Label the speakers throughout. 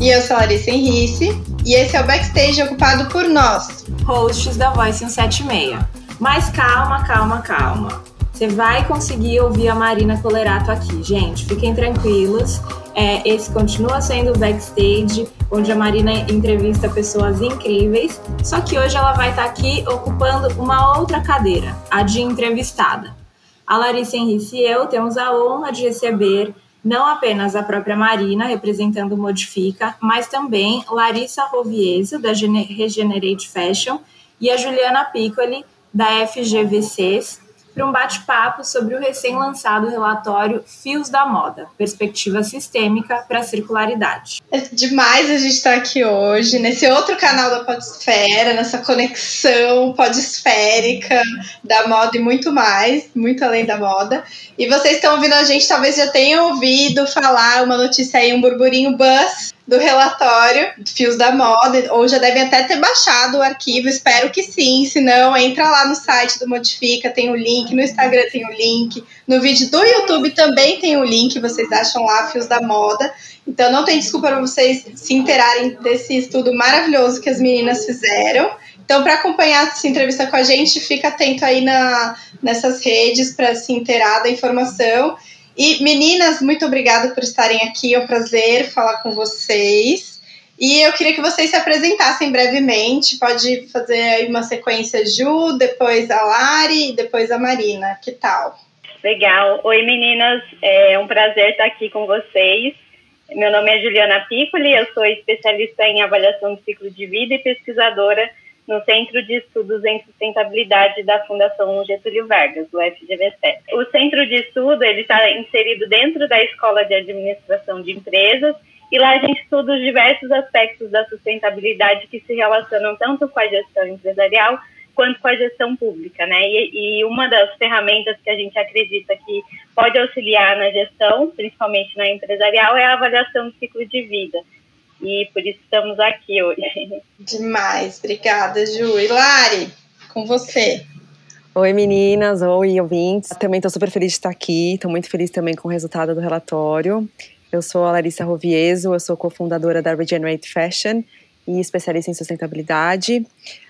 Speaker 1: E eu sou a Larissa Henrice. E esse é o Backstage ocupado por nós,
Speaker 2: hosts da Voice 176. Mas calma, calma, calma. Você vai conseguir ouvir a Marina Colerato aqui, gente. Fiquem tranquilos. É, esse continua sendo o backstage, onde a Marina entrevista pessoas incríveis. Só que hoje ela vai estar aqui ocupando uma outra cadeira, a de entrevistada. A Larissa Henrique e eu temos a honra de receber não apenas a própria Marina, representando o Modifica, mas também Larissa Rovieso, da Regenerate Fashion, e a Juliana Piccoli, da FGVCs, para um bate-papo sobre o recém-lançado relatório Fios da Moda Perspectiva Sistêmica para a Circularidade.
Speaker 1: É demais a gente estar tá aqui hoje, nesse outro canal da Podesfera, nessa conexão podesférica da moda e muito mais, muito além da moda. E vocês estão ouvindo a gente, talvez já tenham ouvido falar uma notícia aí, um burburinho buzz do relatório Fios da Moda, ou já devem até ter baixado o arquivo, espero que sim, se não, entra lá no site do Modifica, tem o link, no Instagram tem o link, no vídeo do YouTube também tem o link, vocês acham lá Fios da Moda, então não tem desculpa para vocês se interarem desse estudo maravilhoso que as meninas fizeram. Então, para acompanhar essa entrevista com a gente, fica atento aí na, nessas redes para se inteirar da informação. E meninas, muito obrigada por estarem aqui, é um prazer falar com vocês. E eu queria que vocês se apresentassem brevemente. Pode fazer aí uma sequência Ju, depois a Lari depois a Marina. Que tal?
Speaker 3: Legal. Oi, meninas. É um prazer estar aqui com vocês. Meu nome é Juliana Piccoli, eu sou especialista em avaliação de ciclo de vida e pesquisadora no Centro de Estudos em Sustentabilidade da Fundação Getúlio Vargas, o FGVC. O centro de estudo ele está inserido dentro da Escola de Administração de Empresas e lá a gente estuda os diversos aspectos da sustentabilidade que se relacionam tanto com a gestão empresarial quanto com a gestão pública, né? E, e, uma das ferramentas que a gente acredita que pode auxiliar na gestão, principalmente na empresarial, é a avaliação do ciclo de vida e por isso estamos aqui hoje.
Speaker 1: Demais, obrigada, Ju. E Lari, com você.
Speaker 4: Oi meninas, oi ouvintes. Também estou super feliz de estar aqui, estou muito feliz também com o resultado do relatório. Eu sou a Larissa Rovieso, eu sou cofundadora da Regenerate Fashion e especialista em sustentabilidade.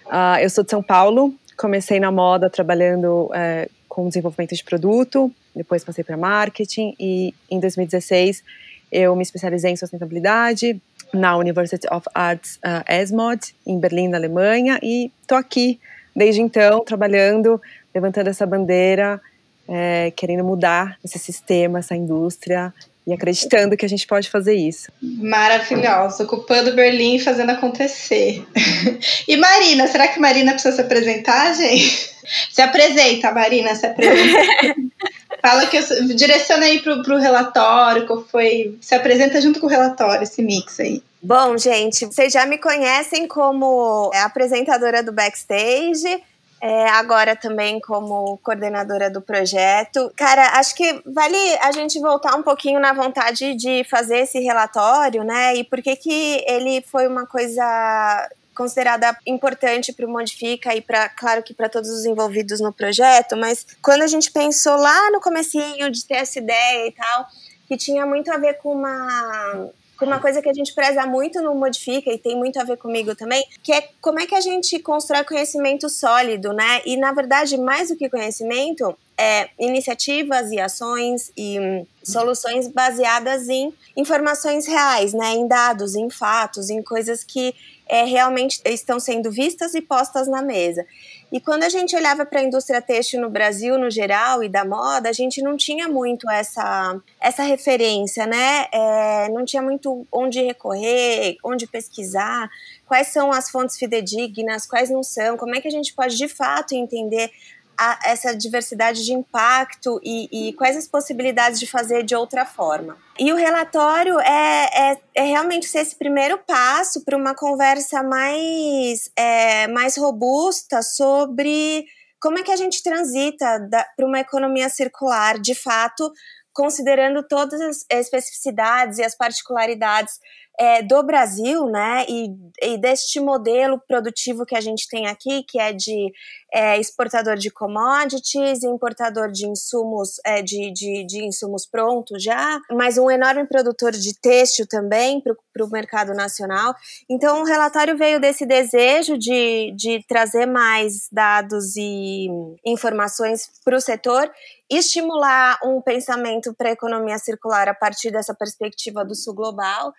Speaker 4: Uh, eu sou de São Paulo, comecei na moda trabalhando uh, com desenvolvimento de produto, depois passei para marketing e em 2016 eu me especializei em sustentabilidade, na University of Arts uh, ESMOD, em Berlim, na Alemanha, e estou aqui desde então, trabalhando, levantando essa bandeira, é, querendo mudar esse sistema, essa indústria, e acreditando que a gente pode fazer isso.
Speaker 1: Maravilhosa, ocupando Berlim e fazendo acontecer. e Marina, será que Marina precisa se apresentar, gente? Se apresenta, Marina, se apresenta. Fala que eu, direciona aí pro, pro relatório, qual foi. Se apresenta junto com o relatório, esse mix aí.
Speaker 5: Bom, gente, vocês já me conhecem como apresentadora do backstage. É, agora também como coordenadora do projeto. Cara, acho que vale a gente voltar um pouquinho na vontade de fazer esse relatório, né? E por que que ele foi uma coisa considerada importante para o Modifica e para, claro que para todos os envolvidos no projeto, mas quando a gente pensou lá no comecinho de ter essa ideia e tal, que tinha muito a ver com uma com uma coisa que a gente preza muito no Modifica e tem muito a ver comigo também, que é como é que a gente constrói conhecimento sólido, né? E na verdade, mais do que conhecimento, é iniciativas e ações e hum, soluções baseadas em informações reais, né? Em dados, em fatos, em coisas que é, realmente estão sendo vistas e postas na mesa. E quando a gente olhava para a indústria têxtil no Brasil, no geral, e da moda, a gente não tinha muito essa, essa referência, né? É, não tinha muito onde recorrer, onde pesquisar, quais são as fontes fidedignas, quais não são, como é que a gente pode de fato entender a, essa diversidade de impacto e, e, quais as possibilidades de fazer de outra forma. E o relatório é, é, é realmente ser esse primeiro passo para uma conversa mais, é, mais robusta sobre como é que a gente transita para uma economia circular, de fato, considerando todas as especificidades e as particularidades é, do Brasil, né, e, e, deste modelo produtivo que a gente tem aqui, que é de é, exportador de commodities, importador de insumos, é, de, de, de, insumos prontos já, mas um enorme produtor de têxtil também para o mercado nacional. Então, o relatório veio desse desejo de, de trazer mais dados e informações para o setor estimular um pensamento para a economia circular a partir dessa perspectiva do sul global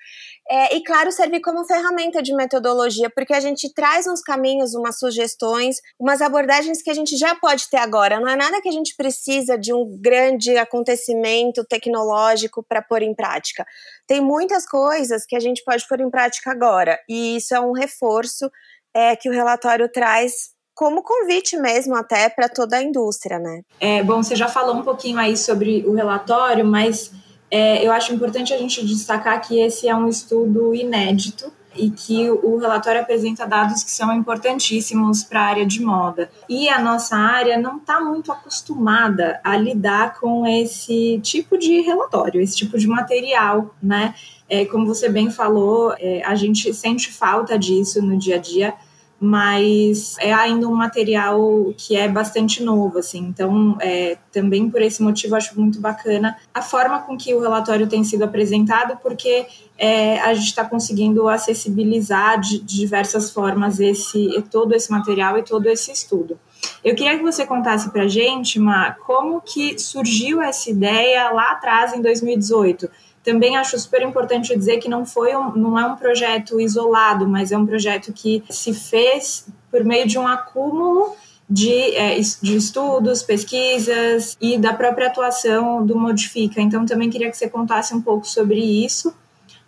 Speaker 5: é, e, claro, servir como ferramenta de metodologia, porque a gente traz uns caminhos, umas sugestões, umas abordagens que a gente já pode ter agora. Não é nada que a gente precisa de um grande acontecimento tecnológico para pôr em prática. Tem muitas coisas que a gente pode pôr em prática agora, e isso é um reforço é, que o relatório traz como convite mesmo até para toda a indústria, né?
Speaker 2: É, bom, você já falou um pouquinho aí sobre o relatório, mas é, eu acho importante a gente destacar que esse é um estudo inédito e que o relatório apresenta dados que são importantíssimos para a área de moda. E a nossa área não está muito acostumada a lidar com esse tipo de relatório, esse tipo de material, né? É, como você bem falou, é, a gente sente falta disso no dia a dia mas é ainda um material que é bastante novo, assim. Então, é, também por esse motivo, acho muito bacana a forma com que o relatório tem sido apresentado, porque é, a gente está conseguindo acessibilizar de, de diversas formas esse todo esse material e todo esse estudo. Eu queria que você contasse para gente, Ma, como que surgiu essa ideia lá atrás, em 2018 também acho super importante dizer que não foi um, não é um projeto isolado, mas é um projeto que se fez por meio de um acúmulo de, é, de estudos, pesquisas e da própria atuação do Modifica. Então, também queria que você contasse um pouco sobre isso,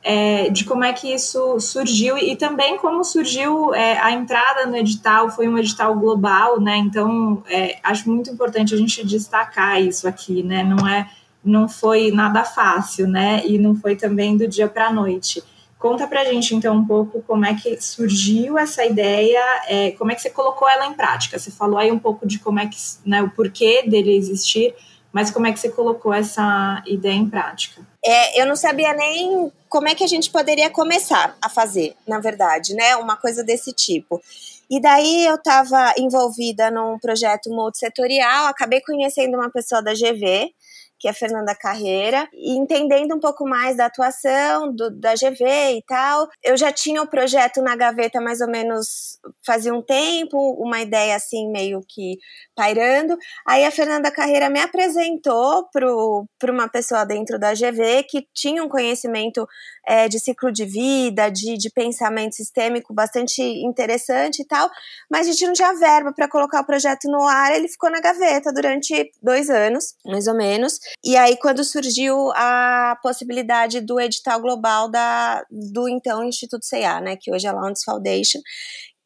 Speaker 2: é, de como é que isso surgiu e também como surgiu é, a entrada no edital. Foi um edital global, né? Então, acho muito importante a gente destacar isso aqui, né? Não é não foi nada fácil, né? E não foi também do dia para a noite. Conta para a gente então um pouco como é que surgiu essa ideia, é, como é que você colocou ela em prática. Você falou aí um pouco de como é que, né, o porquê dele existir, mas como é que você colocou essa ideia em prática?
Speaker 5: É, eu não sabia nem como é que a gente poderia começar a fazer, na verdade, né? Uma coisa desse tipo. E daí eu estava envolvida num projeto multissetorial, acabei conhecendo uma pessoa da GV, que é a Fernanda Carreira, e entendendo um pouco mais da atuação do, da GV e tal. Eu já tinha o projeto na gaveta mais ou menos fazia um tempo, uma ideia assim meio que pairando. Aí a Fernanda Carreira me apresentou para uma pessoa dentro da GV que tinha um conhecimento é, de ciclo de vida, de, de pensamento sistêmico bastante interessante e tal, mas a gente não tinha verba para colocar o projeto no ar, ele ficou na gaveta durante dois anos, mais ou menos. E aí, quando surgiu a possibilidade do edital global da, do então Instituto CEA, né, que hoje é a Launch Foundation,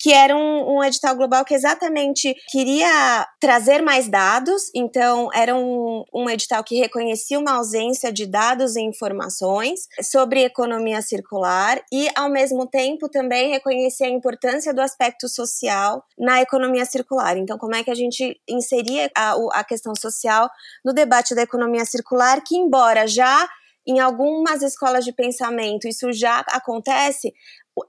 Speaker 5: que era um, um, edital global que exatamente queria trazer mais dados, então era um, um, edital que reconhecia uma ausência de dados e informações sobre economia circular e, ao mesmo tempo, também reconhecia a importância do aspecto social na economia circular. Então, como é que a gente inseria a, a questão social no debate da economia circular, que, embora já em algumas escolas de pensamento isso já acontece,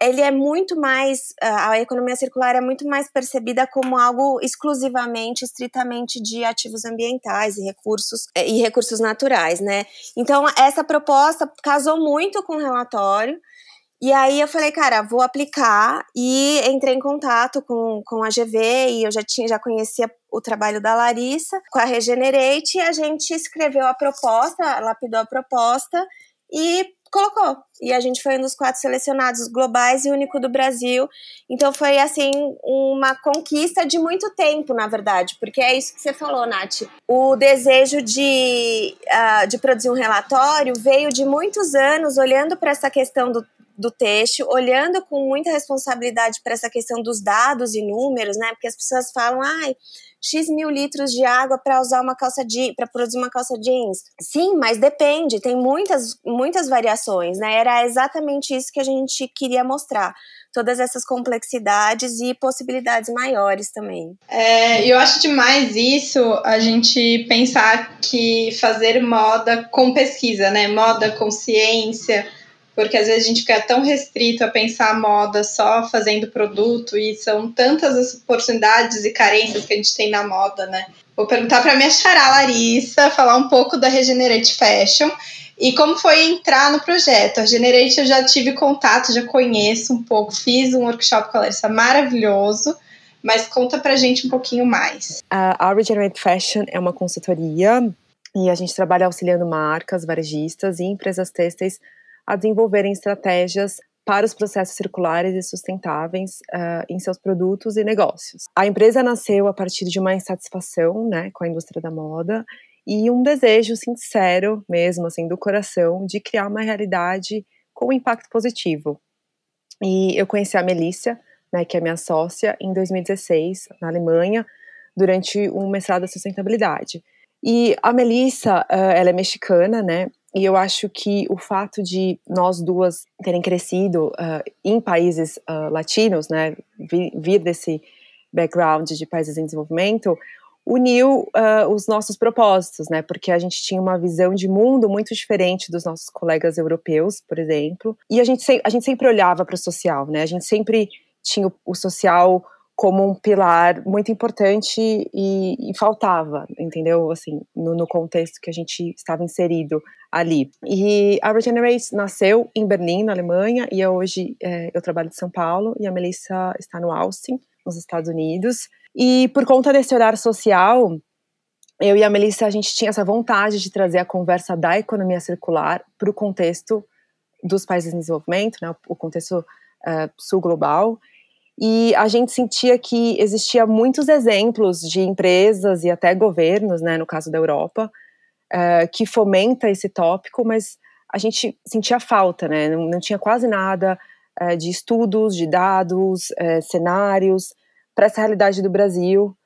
Speaker 5: ele é muito mais a economia circular é muito mais percebida como algo exclusivamente estritamente de ativos ambientais e recursos é, e recursos naturais, né? Então essa proposta casou muito com o relatório. E aí eu falei, cara, vou aplicar e entrei em contato com, com a GV e eu já tinha já conhecia o trabalho da Larissa com a Regenerate e a gente escreveu a proposta, lapidou a proposta e colocou. E a gente foi um dos quatro selecionados globais e único do Brasil. Então foi assim uma conquista de muito tempo, na verdade, porque é isso que você falou, Nath. O desejo de, uh, de produzir um relatório veio de muitos anos olhando para essa questão do, do têxtil, olhando com muita responsabilidade para essa questão dos dados e números, né? Porque as pessoas falam, ai, X mil litros de água para usar uma calça jeans, para produzir uma calça jeans. Sim, mas depende, tem muitas, muitas variações, né? Era exatamente isso que a gente queria mostrar. Todas essas complexidades e possibilidades maiores também.
Speaker 1: É, eu acho demais isso, a gente pensar que fazer moda com pesquisa, né? Moda com ciência porque às vezes a gente fica tão restrito a pensar a moda só fazendo produto e são tantas as oportunidades e carências que a gente tem na moda, né? Vou perguntar para minha xará Larissa, falar um pouco da Regenerate Fashion e como foi entrar no projeto. A Regenerate eu já tive contato, já conheço um pouco, fiz um workshop com a Larissa maravilhoso, mas conta pra gente um pouquinho mais.
Speaker 4: A Regenerate Fashion é uma consultoria e a gente trabalha auxiliando marcas, varejistas e empresas têxteis a desenvolverem estratégias para os processos circulares e sustentáveis uh, em seus produtos e negócios. A empresa nasceu a partir de uma insatisfação né, com a indústria da moda e um desejo sincero, mesmo assim, do coração, de criar uma realidade com impacto positivo. E eu conheci a Melícia, né, que é minha sócia, em 2016, na Alemanha, durante um mestrado em sustentabilidade. E a Melissa, uh, ela é mexicana, né? E eu acho que o fato de nós duas terem crescido uh, em países uh, latinos, né, vir, vir, desse background de países em desenvolvimento, uniu uh, os nossos propósitos, né, porque a gente tinha uma visão de mundo muito diferente dos nossos colegas europeus, por exemplo, e a gente, a gente sempre olhava para o social, né, a gente sempre tinha o, o social como um pilar muito importante e, e faltava, entendeu? Assim, no, no, contexto que a gente estava inserido ali. E a Regenerate nasceu em Berlim, na Alemanha, e hoje é, eu trabalho em São Paulo e a Melissa está no Austin, nos Estados Unidos. E por conta desse olhar social, eu e a Melissa, a gente tinha essa vontade de trazer a conversa da economia circular para o contexto dos países em desenvolvimento, né, o contexto uh, sul-global, e a gente sentia que existia muitos exemplos de empresas e até governos, né, no caso da Europa, uh, que fomenta esse tópico, mas a gente sentia falta, né, não, não tinha quase nada uh, de estudos, de dados, uh, cenários para essa realidade do Brasil,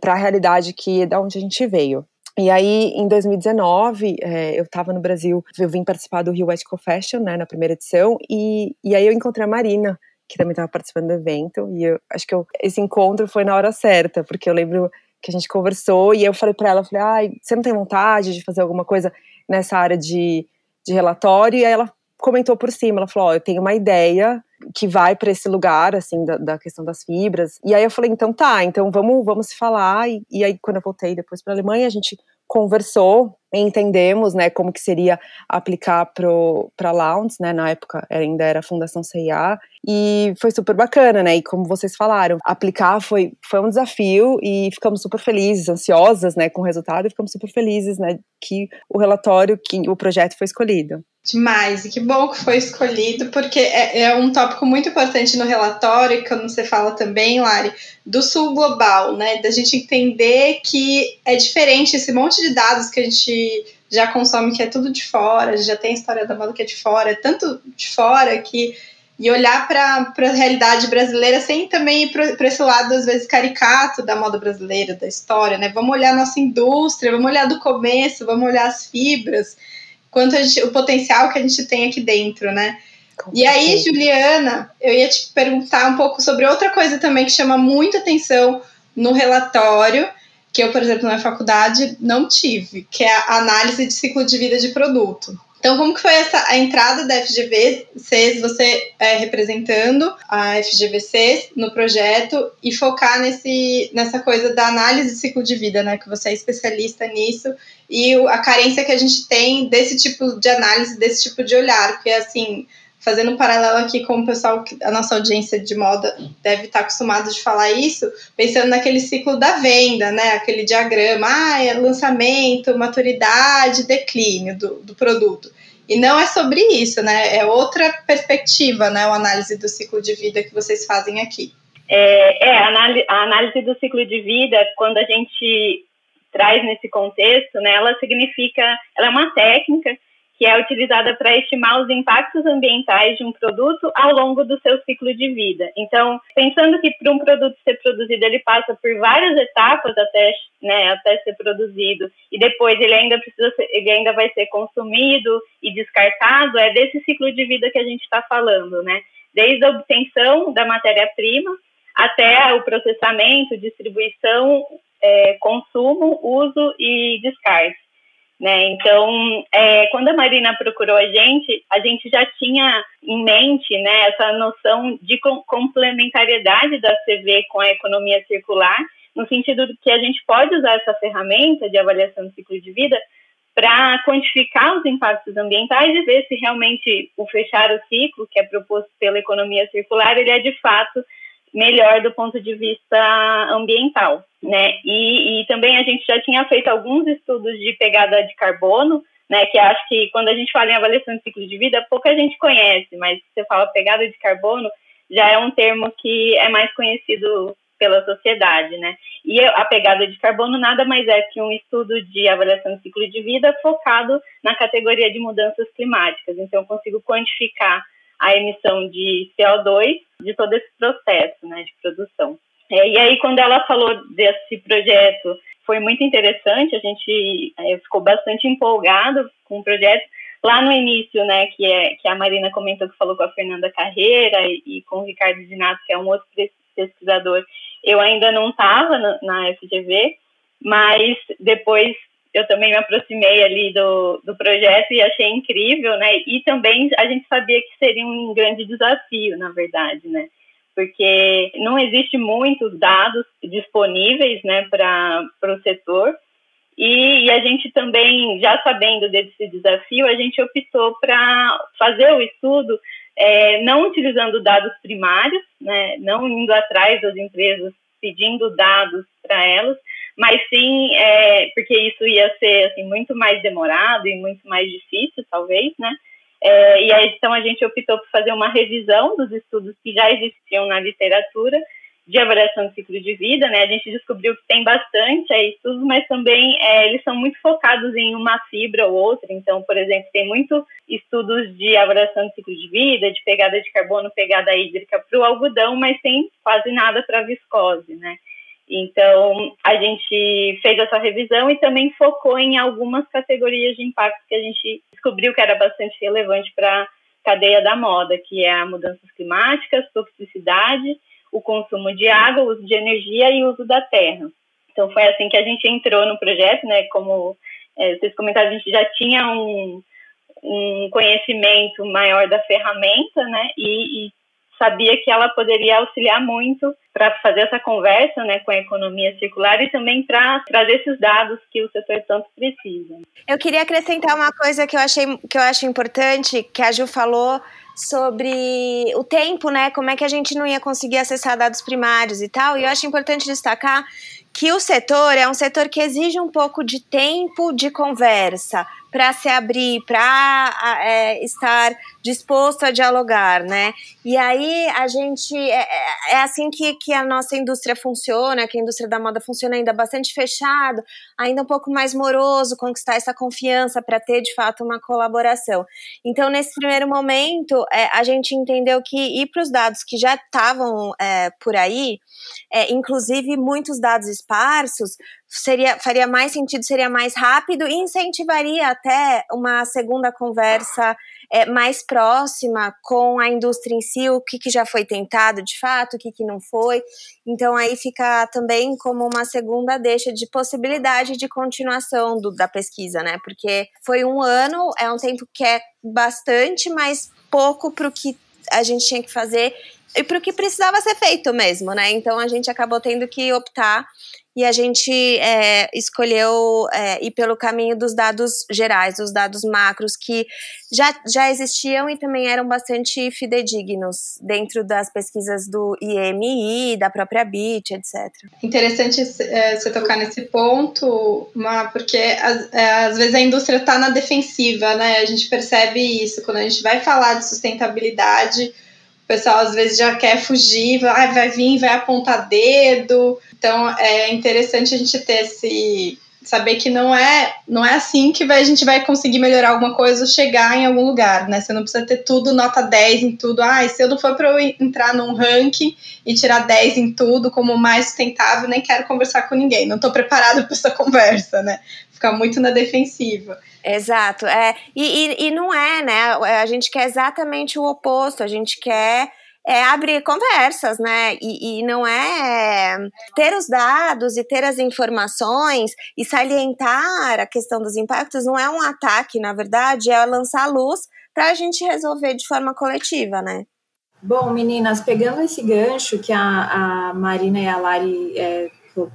Speaker 4: para a realidade que da onde a gente veio. E aí, em 2019, eu estava no Brasil, eu vim participar do Rio Ethical Fashion, né, na primeira edição, e, e aí eu encontrei a Marina, que também estava participando do evento, e eu acho que eu, esse encontro foi na hora certa, porque eu lembro que a gente conversou e eu falei para ela, falei, ai, você não tem vontade de fazer alguma coisa nessa área de, de relatório? E aí ela comentou por cima, ela falou, ó, eu tenho uma ideia que vai para esse lugar, assim, da, da, questão das fibras. E aí eu falei, então tá, então vamos, vamos se falar. E, e aí quando eu voltei depois para a Alemanha, a gente conversou entendemos né, como que seria aplicar para Lounge, né, na época ainda era Fundação CIA, e foi super bacana, né, e como vocês falaram, aplicar foi, foi um desafio e ficamos super felizes, ansiosas, né, com o resultado e ficamos super felizes, né, que o relatório, que o projeto foi escolhido.
Speaker 1: Demais, e que bom que foi escolhido, porque é, é, um tópico muito importante no relatório, que você fala também, Lari, do sul global, né? Da gente entender que é diferente esse monte de dados que a gente já consome, que é tudo de fora, já tem a história da moda que é de fora, é tanto de fora que. E olhar para a realidade brasileira sem também ir para esse lado, às vezes, caricato da moda brasileira, da história, né? Vamos olhar nossa indústria, vamos olhar do começo, vamos olhar as fibras quanto gente, o potencial que a gente tem aqui dentro, né? e aí, Juliana, eu ia te perguntar um pouco sobre outra coisa também que chama muita atenção no relatório, que eu, por exemplo, na faculdade não tive, que é a análise de ciclo de vida de produto. Então, como que foi essa a entrada da FGV-CES, você é, representando a FGV-CES no projeto e focar nesse, nessa coisa da análise de ciclo de vida, né? Que você é especialista nisso e a carência que a gente tem desse tipo de análise, desse tipo de olhar, porque assim, fazendo um paralelo aqui com o pessoal, a nossa audiência de moda deve estar acostumado de falar isso, pensando naquele ciclo da venda, né? Aquele diagrama, ah, é lançamento, maturidade, declínio do, do produto. E não é sobre isso, né? É outra perspectiva, né? A análise do ciclo de vida que vocês fazem aqui.
Speaker 3: É, é a, análise, a análise do ciclo de vida, quando a gente traz nesse contexto, né? Ela significa, ela é uma técnica que é utilizada para estimar os impactos ambientais de um produto ao longo do seu ciclo de vida. Então, pensando que para um produto ser produzido ele passa por várias etapas até, né, até ser produzido e depois ele ainda precisa ser, ele ainda vai ser consumido e descartado, é desse ciclo de vida que a gente está falando, né? Desde a obtenção da matéria-prima até o processamento, distribuição, é, consumo, uso e descarte. Né? Então, é, quando a Marina procurou a gente, a gente já tinha em mente né, essa noção de complementariedade da CV com a economia circular, no sentido de que a gente pode usar essa ferramenta de avaliação do ciclo de vida para quantificar os impactos ambientais e ver se realmente o fechar o ciclo, que é proposto pela economia circular, ele é de fato melhor do ponto de vista ambiental, né? E, e também a gente já tinha feito alguns estudos de pegada de carbono, né? Que acho que quando a gente fala em avaliação de ciclo de vida, pouca gente conhece, mas você fala pegada de carbono, já é um termo que é mais conhecido pela sociedade, né? E a pegada de carbono nada mais é que um estudo de avaliação de ciclo de vida focado na categoria de mudanças climáticas. Então, eu consigo quantificar a emissão de CO2 de todo esse processo né, de produção. É, e aí, quando ela falou desse projeto, foi muito interessante, a gente é, ficou bastante empolgado com o projeto. Lá no início, né, que, é, que a Marina comentou que falou com a Fernanda Carreira e, e com o Ricardo Dinato, que é um outro pesquisador, eu ainda não estava na, na FGV, mas depois eu também me aproximei ali do, do projeto e achei incrível, né? E também a gente sabia que seria um grande desafio, na verdade, né? Porque não existe muitos dados disponíveis, né, para o setor. E, e, a gente também, já sabendo desse desafio, a gente optou para fazer o estudo é, não utilizando dados primários, né, não indo atrás das empresas pedindo dados para elas, mas sim é, porque isso ia ser assim, muito mais demorado e muito mais difícil, talvez, né? É, e aí, então a gente optou por fazer uma revisão dos estudos que já existiam na literatura de avaliação de ciclo de vida, né? A gente descobriu que tem bastante é, estudos, mas também é, eles são muito focados em uma fibra ou outra. Então, por exemplo, tem muito estudos de avaliação de ciclo de vida, de pegada de carbono, pegada hídrica para o algodão, mas tem quase nada para viscose, né? Então, a gente fez essa revisão e também focou em algumas categorias de impacto que a gente descobriu que era bastante relevante para a cadeia da moda, que é a mudanças climáticas, toxicidade, o consumo de água, o uso de energia e uso da terra. Então, foi assim que a gente entrou no projeto, né? Como é, vocês comentaram, a gente já tinha um, um conhecimento maior da ferramenta, né? E, e sabia que ela poderia auxiliar muito para fazer essa conversa né, com a economia circular e também para trazer esses dados que o setor tanto precisa.
Speaker 5: Eu queria acrescentar uma coisa que eu achei que eu acho importante, que a Ju falou sobre o tempo, né? Como é que a gente não ia conseguir acessar dados primários e tal. E eu acho importante destacar que o setor é um setor que exige um pouco de tempo de conversa para se abrir, para é, estar disposto a dialogar, né? E aí a gente é, é, é assim que, que a nossa indústria funciona, que a indústria da moda funciona ainda bastante fechado, ainda um pouco mais moroso, conquistar essa confiança para ter de fato uma colaboração. Então, nesse primeiro momento, é, a gente entendeu que ir para os dados que já estavam é, por aí, é, inclusive muitos dados esparsos, seria, faria mais sentido, seria mais rápido e incentivaria até uma segunda conversa é, mais próxima com a indústria em si, o que, que já foi tentado de fato, o que, que não foi. Então aí fica também como uma segunda deixa de possibilidade de continuação do, da pesquisa, né? Porque foi um ano, é um tempo que é bastante, mas pouco para o que a gente tinha que fazer e para o que precisava ser feito mesmo, né? Então a gente acabou tendo que optar e a gente é, escolheu é, ir pelo caminho dos dados gerais, dos dados macros, que já, já existiam e também eram bastante fidedignos dentro das pesquisas do IMI, da própria BIT, etc.
Speaker 1: Interessante é, você tocar nesse ponto, porque às, é, às vezes a indústria está na defensiva, né? A gente percebe isso quando a gente vai falar de sustentabilidade. Pessoal às vezes já quer fugir, vai, vai vir, vai apontar dedo, então é interessante a gente ter esse, saber que não é não é assim que vai, a gente vai conseguir melhorar alguma coisa ou chegar em algum lugar, né? Você não precisa ter tudo nota 10 em tudo. Ah, se eu não for para eu entrar num ranking e tirar 10 em tudo como mais sustentável, nem quero conversar com ninguém. Não estou preparado para essa conversa, né? Ficar muito na defensiva.
Speaker 5: Exato, é. E, e, e não é, né? A gente quer exatamente o oposto. A gente quer é abrir conversas, né? E, e, não é ter os dados e ter as informações e salientar a questão dos impactos, não é um ataque, na verdade, é lançar luz para a gente resolver de forma coletiva, né?
Speaker 2: Bom, meninas, pegando esse gancho que a, a Marina e a Lari é,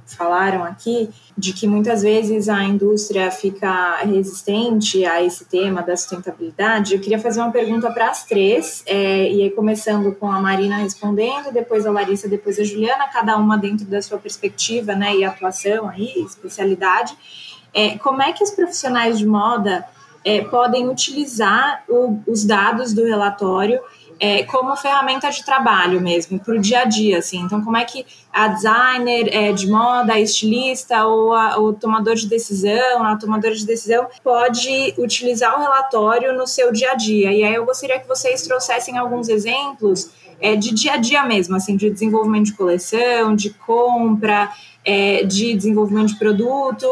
Speaker 2: falaram aqui, de que muitas vezes a indústria fica resistente a esse tema da sustentabilidade, eu queria fazer uma pergunta para as três, é, e aí começando com a Marina respondendo, depois a Larissa, depois a Juliana, cada uma dentro da sua perspectiva né, e atuação aí, especialidade. É, como é que os profissionais de moda é, podem utilizar o, os dados do relatório é, como ferramenta de trabalho mesmo, para o dia a dia, assim. Então, como é que a designer é, de moda, a estilista ou a, o tomador de decisão, a tomadora de decisão pode utilizar o relatório no seu dia a dia? E aí eu gostaria que vocês trouxessem alguns exemplos é, de dia a dia mesmo, assim, de desenvolvimento de coleção, de compra, é, de desenvolvimento de produto.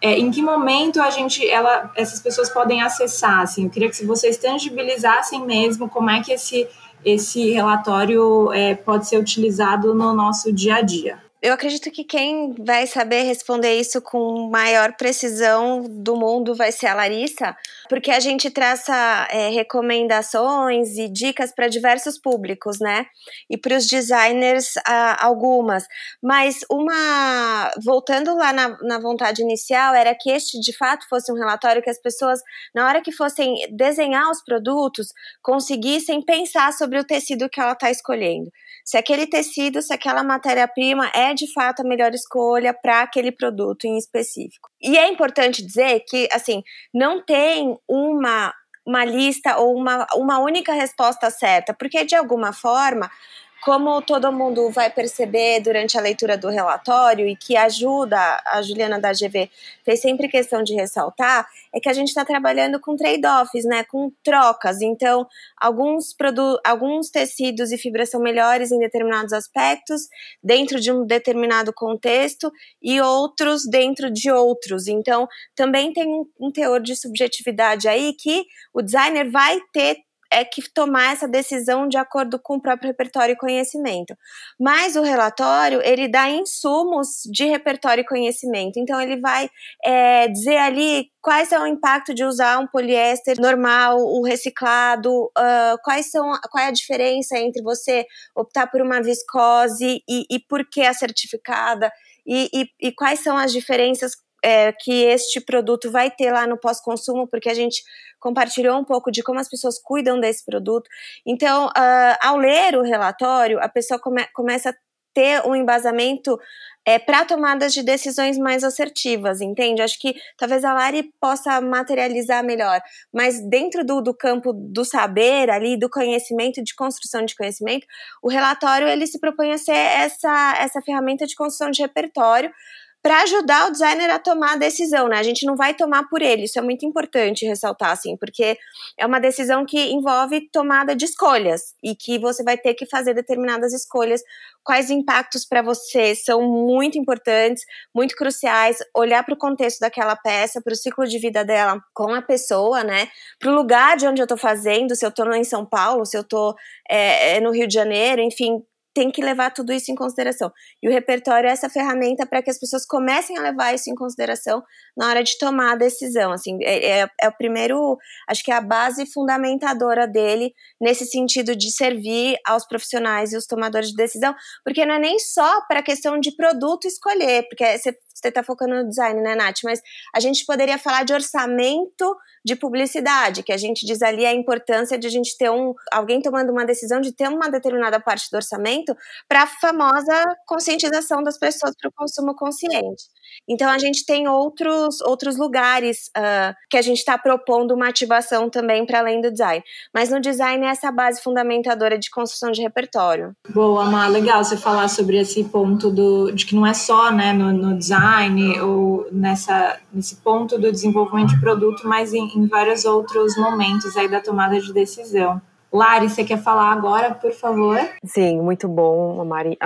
Speaker 2: É, em que momento a gente, ela, essas pessoas podem acessar? Assim, eu queria que vocês tangibilizassem mesmo como é que esse, esse relatório é, pode ser utilizado no nosso dia a dia.
Speaker 5: Eu acredito que quem vai saber responder isso com maior precisão do mundo vai ser a Larissa, porque a gente traça é, recomendações e dicas para diversos públicos, né? E para os designers, algumas. Mas uma. Voltando lá na, na vontade inicial, era que este de fato fosse um relatório que as pessoas, na hora que fossem desenhar os produtos, conseguissem pensar sobre o tecido que ela está escolhendo se aquele tecido, se aquela matéria-prima é de fato a melhor escolha para aquele produto em específico. E é importante dizer que, assim, não tem uma, uma lista ou uma, uma única resposta certa, porque de alguma forma como todo mundo vai perceber durante a leitura do relatório e que ajuda a Juliana da GV fez sempre questão de ressaltar, é que a gente está trabalhando com trade-offs, né, com trocas. Então, alguns, alguns tecidos e fibras são melhores em determinados aspectos, dentro de um determinado contexto, e outros dentro de outros. Então, também tem um, um teor de subjetividade aí que o designer vai ter é que tomar essa decisão de acordo com o próprio repertório e conhecimento. Mas o relatório, ele dá insumos de repertório e conhecimento. Então, ele vai é, dizer ali quais são o impacto de usar um poliéster normal, o reciclado, uh, quais são, qual é a diferença entre você optar por uma viscose e, e por que a certificada, e, e, e quais são as diferenças é, que este produto vai ter lá no pós-consumo, porque a gente compartilhou um pouco de como as pessoas cuidam desse produto. Então, uh, ao ler o relatório, a pessoa come começa a ter um embasamento é, para tomadas de decisões mais assertivas, entende? Acho que talvez a Lari possa materializar melhor, mas dentro do, do campo do saber ali, do conhecimento, de construção de conhecimento, o relatório ele se propõe a ser essa, essa ferramenta de construção de repertório para ajudar o designer a tomar a decisão, né? A gente não vai tomar por ele, isso é muito importante ressaltar, assim, porque é uma decisão que envolve tomada de escolhas e que você vai ter que fazer determinadas escolhas. Quais impactos para você são muito importantes, muito cruciais, olhar para o contexto daquela peça, para o ciclo de vida dela com a pessoa, né? Para o lugar de onde eu estou fazendo, se eu estou em São Paulo, se eu estou é, é, no Rio de Janeiro, enfim, tem que levar tudo isso em consideração. E o repertório é essa ferramenta para que as pessoas comecem a levar isso em consideração na hora de tomar a decisão. Assim, é, é, é o primeiro, acho que é a base fundamentadora dele nesse sentido de servir aos profissionais e os tomadores de decisão, porque não é nem só para a questão de produto escolher, porque você você está focando no design, né, Nath? Mas a gente poderia falar de orçamento de publicidade, que a gente diz ali a importância de a gente ter um alguém tomando uma decisão de ter uma determinada parte do orçamento para a famosa conscientização das pessoas para o consumo consciente. Então a gente tem outros, outros lugares uh, que a gente está propondo uma ativação também para além do design. Mas no design é essa base fundamentadora de construção de repertório.
Speaker 2: Boa, Má, legal você falar sobre esse ponto do, de que não é só né, no, no design ou nessa, nesse ponto do desenvolvimento de produto, mas em, em vários outros momentos aí da tomada de decisão. Lari, você quer falar agora, por favor?
Speaker 4: Sim, muito bom. A, Mari,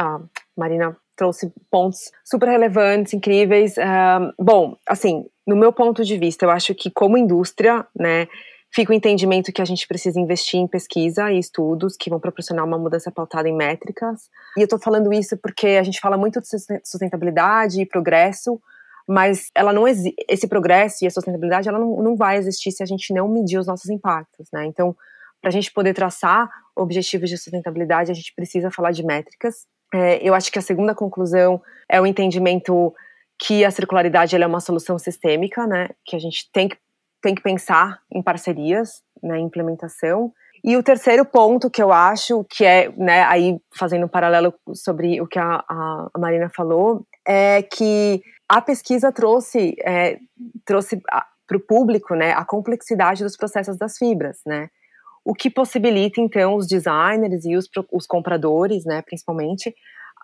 Speaker 4: Marina trouxe pontos super relevantes, incríveis. Uh, bom, assim, no meu ponto de vista, eu acho que como indústria, né, fica o entendimento que a gente precisa investir em pesquisa e estudos que vão proporcionar uma mudança pautada em métricas. E eu estou falando isso porque a gente fala muito de sustentabilidade e progresso, mas ela não esse progresso e a sustentabilidade ela não, não vai existir se a gente não medir os nossos impactos, né? Então, para a gente poder traçar objetivos de sustentabilidade, a gente precisa falar de métricas. É, eu acho que a segunda conclusão é o entendimento que a circularidade é uma solução sistêmica, né? Que a gente tem que, tem que pensar em parcerias na né, implementação. E o terceiro ponto que eu acho que é, né, aí fazendo um paralelo sobre o que a, a Marina falou, é que a pesquisa trouxe, é, trouxe para o público, né, a complexidade dos processos das fibras, né? o que possibilita então os designers e os, os compradores, né, principalmente,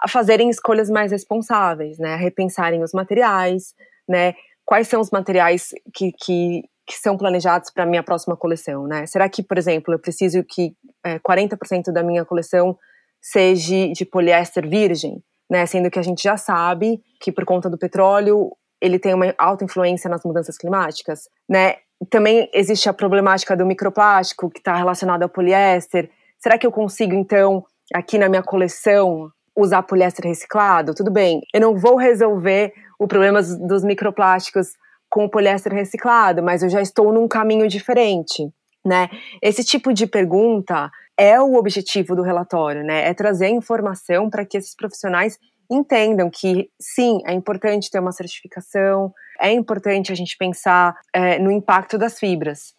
Speaker 4: a fazerem escolhas mais responsáveis, né, a repensarem os materiais, né, quais são os materiais que, que, que são planejados para a minha próxima coleção, né? Será que, por exemplo, eu preciso que é, 40% da minha coleção seja de poliéster virgem, né? Sendo que a gente já sabe que por conta do petróleo ele tem uma alta influência nas mudanças climáticas, né? Também existe a problemática do microplástico que está relacionado ao poliéster. Será que eu consigo então aqui na minha coleção usar poliéster reciclado? Tudo bem, eu não vou resolver o problema dos microplásticos com o poliéster reciclado, mas eu já estou num caminho diferente, né? Esse tipo de pergunta é o objetivo do relatório, né? É trazer informação para que esses profissionais entendam que sim, é importante ter uma certificação, é importante a gente pensar é, no impacto das fibras.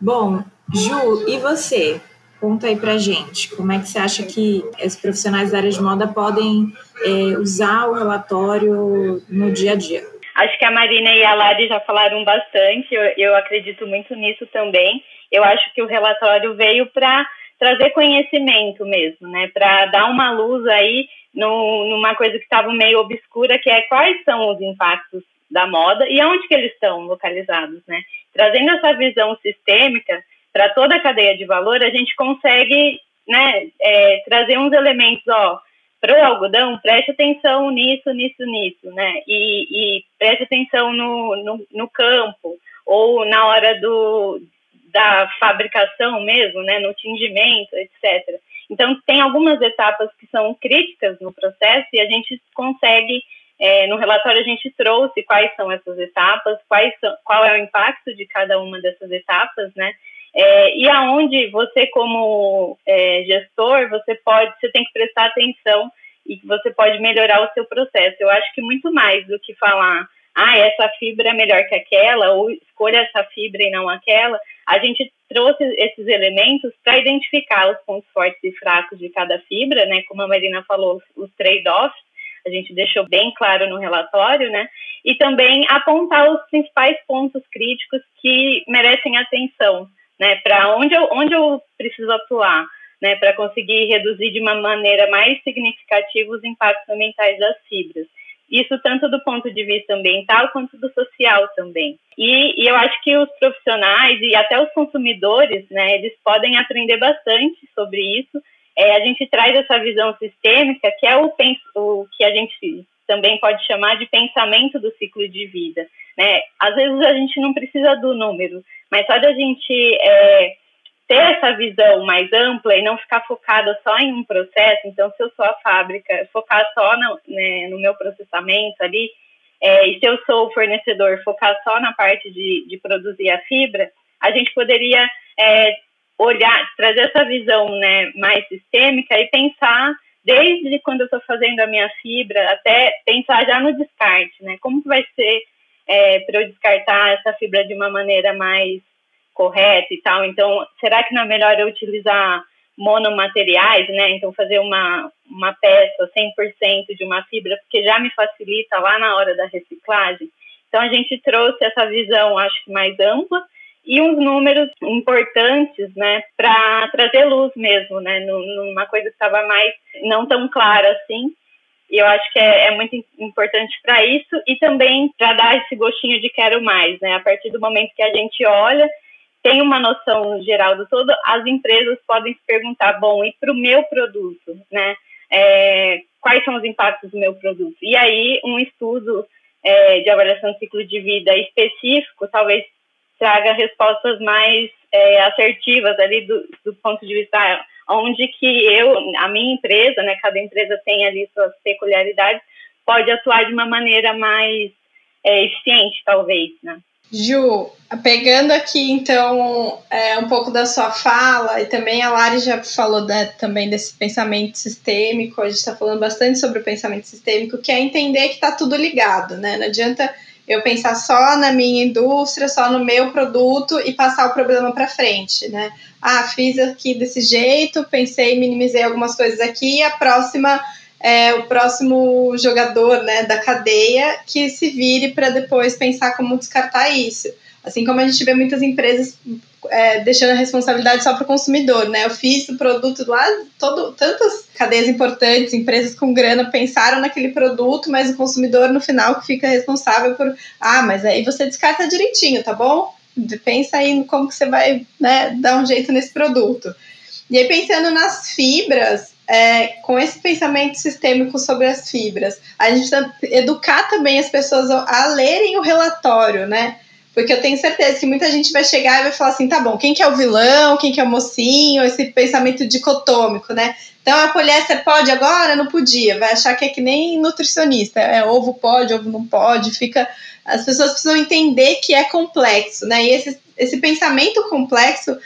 Speaker 2: Bom, Ju, e você? Conta aí pra gente, como é que você acha que os profissionais da área de moda podem é, usar o relatório no dia a dia?
Speaker 3: Acho que a Marina e a Lari já falaram bastante, eu, eu acredito muito nisso também. Eu acho que o relatório veio para trazer conhecimento mesmo, né? Para dar uma luz aí no, numa coisa que estava meio obscura, que é quais são os impactos da moda e aonde que eles estão localizados, né? Trazendo essa visão sistêmica para toda a cadeia de valor, a gente consegue, né, é, trazer uns elementos, ó, para o algodão, preste atenção nisso, nisso, nisso, né? E, e preste atenção no, no, no, campo ou na hora do, da fabricação mesmo, né? No tingimento, etc. Então, tem algumas etapas que são críticas no processo e a gente consegue, é, no relatório a gente trouxe quais são essas etapas, quais são, qual é o impacto de cada uma dessas etapas, né? É, e aonde você, como é, gestor, você pode, você tem que prestar atenção e que você pode melhorar o seu processo. Eu acho que muito mais do que falar, ah, essa fibra é melhor que aquela, ou escolha essa fibra e não aquela, a gente trouxe esses elementos para identificar os pontos fortes e fracos de cada fibra, né? Como a Marina falou, os trade-offs, a gente deixou bem claro no relatório, né? E também apontar os principais pontos críticos que merecem atenção, né? Para onde eu, onde eu preciso atuar, né? Para conseguir reduzir de uma maneira mais significativa os impactos ambientais das fibras. Isso tanto do ponto de vista ambiental quanto do social também. E, e, eu acho que os profissionais e até os consumidores, né, eles podem aprender bastante sobre isso. É, a gente traz essa visão sistêmica, que é o, o que a gente também pode chamar de pensamento do ciclo de vida. Né? Às vezes a gente não precisa do número, mas só da gente é, ter essa visão mais ampla e não ficar focada só em um processo. Então, se eu sou a fábrica, focar só no, né, no meu processamento ali, é, e se eu sou o fornecedor, focar só na parte de, de produzir a fibra, a gente poderia é, olhar, trazer essa visão né, mais sistêmica e pensar desde quando eu estou fazendo a minha fibra até pensar já no descarte, né? Como que vai ser é, para eu descartar essa fibra de uma maneira mais correta e tal. Então, será que não é melhor eu utilizar monomateriais, né? Então fazer uma, uma peça 100% de uma fibra, porque já me facilita lá na hora da reciclagem. Então a gente trouxe essa visão, acho que mais ampla, e uns números importantes, né, para trazer luz mesmo, né, numa coisa que estava mais não tão clara assim. E eu acho que é, é muito importante para isso e também para dar esse gostinho de quero mais, né? A partir do momento que a gente olha, tem uma noção geral do todo, as empresas podem se perguntar, bom, e para o meu produto, né? É, quais são os impactos do meu produto? E aí, um estudo é, de avaliação de ciclo de vida específico, talvez traga respostas mais é, assertivas ali do, do ponto de vista onde que eu, a minha empresa, né, cada empresa tem ali suas peculiaridades, pode atuar de uma maneira mais é, eficiente, talvez, né?
Speaker 1: Ju, pegando aqui então é, um pouco da sua fala, e também a Lari já falou né, também desse pensamento sistêmico, a gente está falando bastante sobre o pensamento sistêmico, que é entender que está tudo ligado, né? Não adianta eu pensar só na minha indústria, só no meu produto e passar o problema para frente, né? Ah, fiz aqui desse jeito, pensei, minimizei algumas coisas aqui, a próxima é o próximo jogador, né, da cadeia que se vire para depois pensar como descartar isso. Assim como a gente vê muitas empresas é, deixando a responsabilidade só para o consumidor, né? Eu fiz o produto lá, todo, tantas cadeias importantes, empresas com grana pensaram naquele produto, mas o consumidor no final fica responsável por, ah, mas aí você descarta direitinho, tá bom? Pensa aí como que você vai né, dar um jeito nesse produto. E aí pensando nas fibras, é, com esse pensamento sistêmico sobre as fibras, a gente educar também as pessoas a lerem o relatório, né? Porque eu tenho certeza que muita gente vai chegar e vai falar assim, tá bom, quem que é o vilão, quem que é o mocinho, esse pensamento dicotômico, né? Então a poliéster pode agora? Não podia. Vai achar que é que nem nutricionista, é ovo pode, ovo não pode, fica... As pessoas precisam entender que é complexo, né? E esse, esse pensamento complexo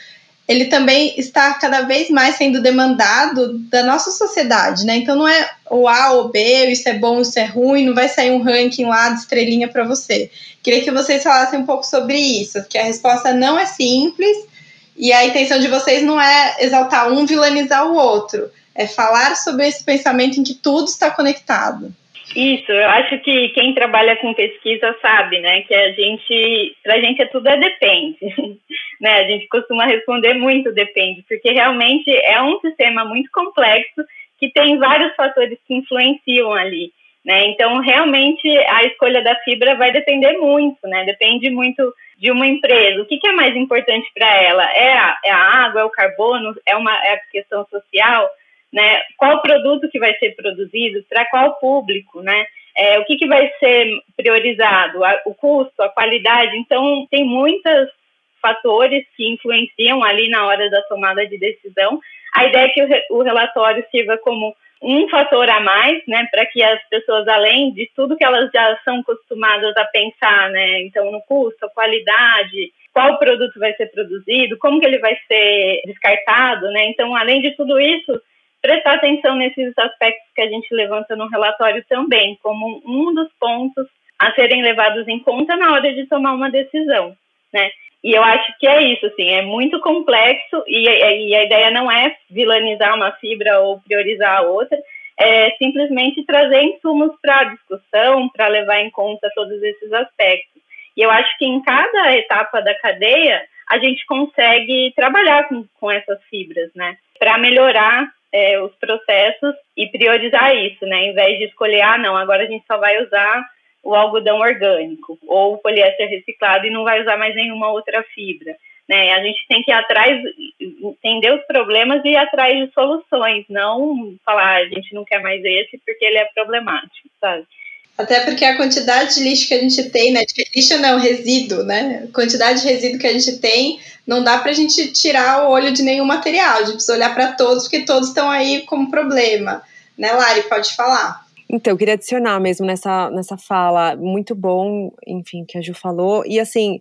Speaker 1: ele também está cada vez mais sendo demandado da nossa sociedade, né? Então não é o A ou B, isso é bom, isso é ruim, não vai sair um ranking lá de estrelinha para você. Queria que vocês falassem um pouco sobre isso, que a resposta não é simples e a intenção de vocês não é exaltar um, vilanizar o outro, é falar sobre esse pensamento em que tudo está conectado.
Speaker 3: Isso, eu acho que quem trabalha com pesquisa sabe, né, que a gente, pra gente é tudo é depende, né, a gente costuma responder muito depende, porque realmente é um sistema muito complexo que tem vários fatores que influenciam ali, né, então realmente a escolha da fibra vai depender muito, né, depende muito de uma empresa, o que, que é mais importante para ela, é a, é a água, é o carbono, é uma é a questão social, né? Qual produto que vai ser produzido, para qual público, né? É, o que, que vai ser priorizado, a, o custo, a qualidade. Então, tem muitos fatores que influenciam ali na hora da tomada de decisão. A ideia é que o, o relatório sirva como um fator a mais, né, para que as pessoas, além de tudo que elas já são acostumadas a pensar, né, então no custo, a qualidade, qual produto vai ser produzido, como que ele vai ser descartado, né, então além de tudo isso, prestar atenção nesses aspectos que a gente levanta no relatório também, como um dos pontos a serem levados em conta na hora de tomar uma decisão, né? E eu acho que é isso, assim, é muito complexo e, e a ideia não é vilanizar uma fibra ou priorizar a outra, é simplesmente trazer insumos para a discussão, para levar em conta todos esses aspectos. E eu acho que em cada etapa da cadeia a gente consegue trabalhar com, com essas fibras, né, para melhorar é, os processos e priorizar isso, né? Em vez de escolher, ah, não, agora a gente só vai usar o algodão orgânico ou o poliéster reciclado e não vai usar mais nenhuma outra fibra. Né? A gente tem que ir atrás, entender os problemas e ir atrás de soluções, não falar, ah, a gente não quer mais esse porque ele é problemático, sabe?
Speaker 1: Até porque a quantidade de lixo que a gente tem, né? Lixo não, resíduo, né? A quantidade de resíduo que a gente tem, não dá para a gente tirar o olho de nenhum material. A gente precisa olhar para todos, porque todos estão aí como problema. Né, Lari? Pode falar.
Speaker 4: Então, eu queria adicionar mesmo nessa, nessa fala, muito bom, enfim, que a Ju falou. E assim,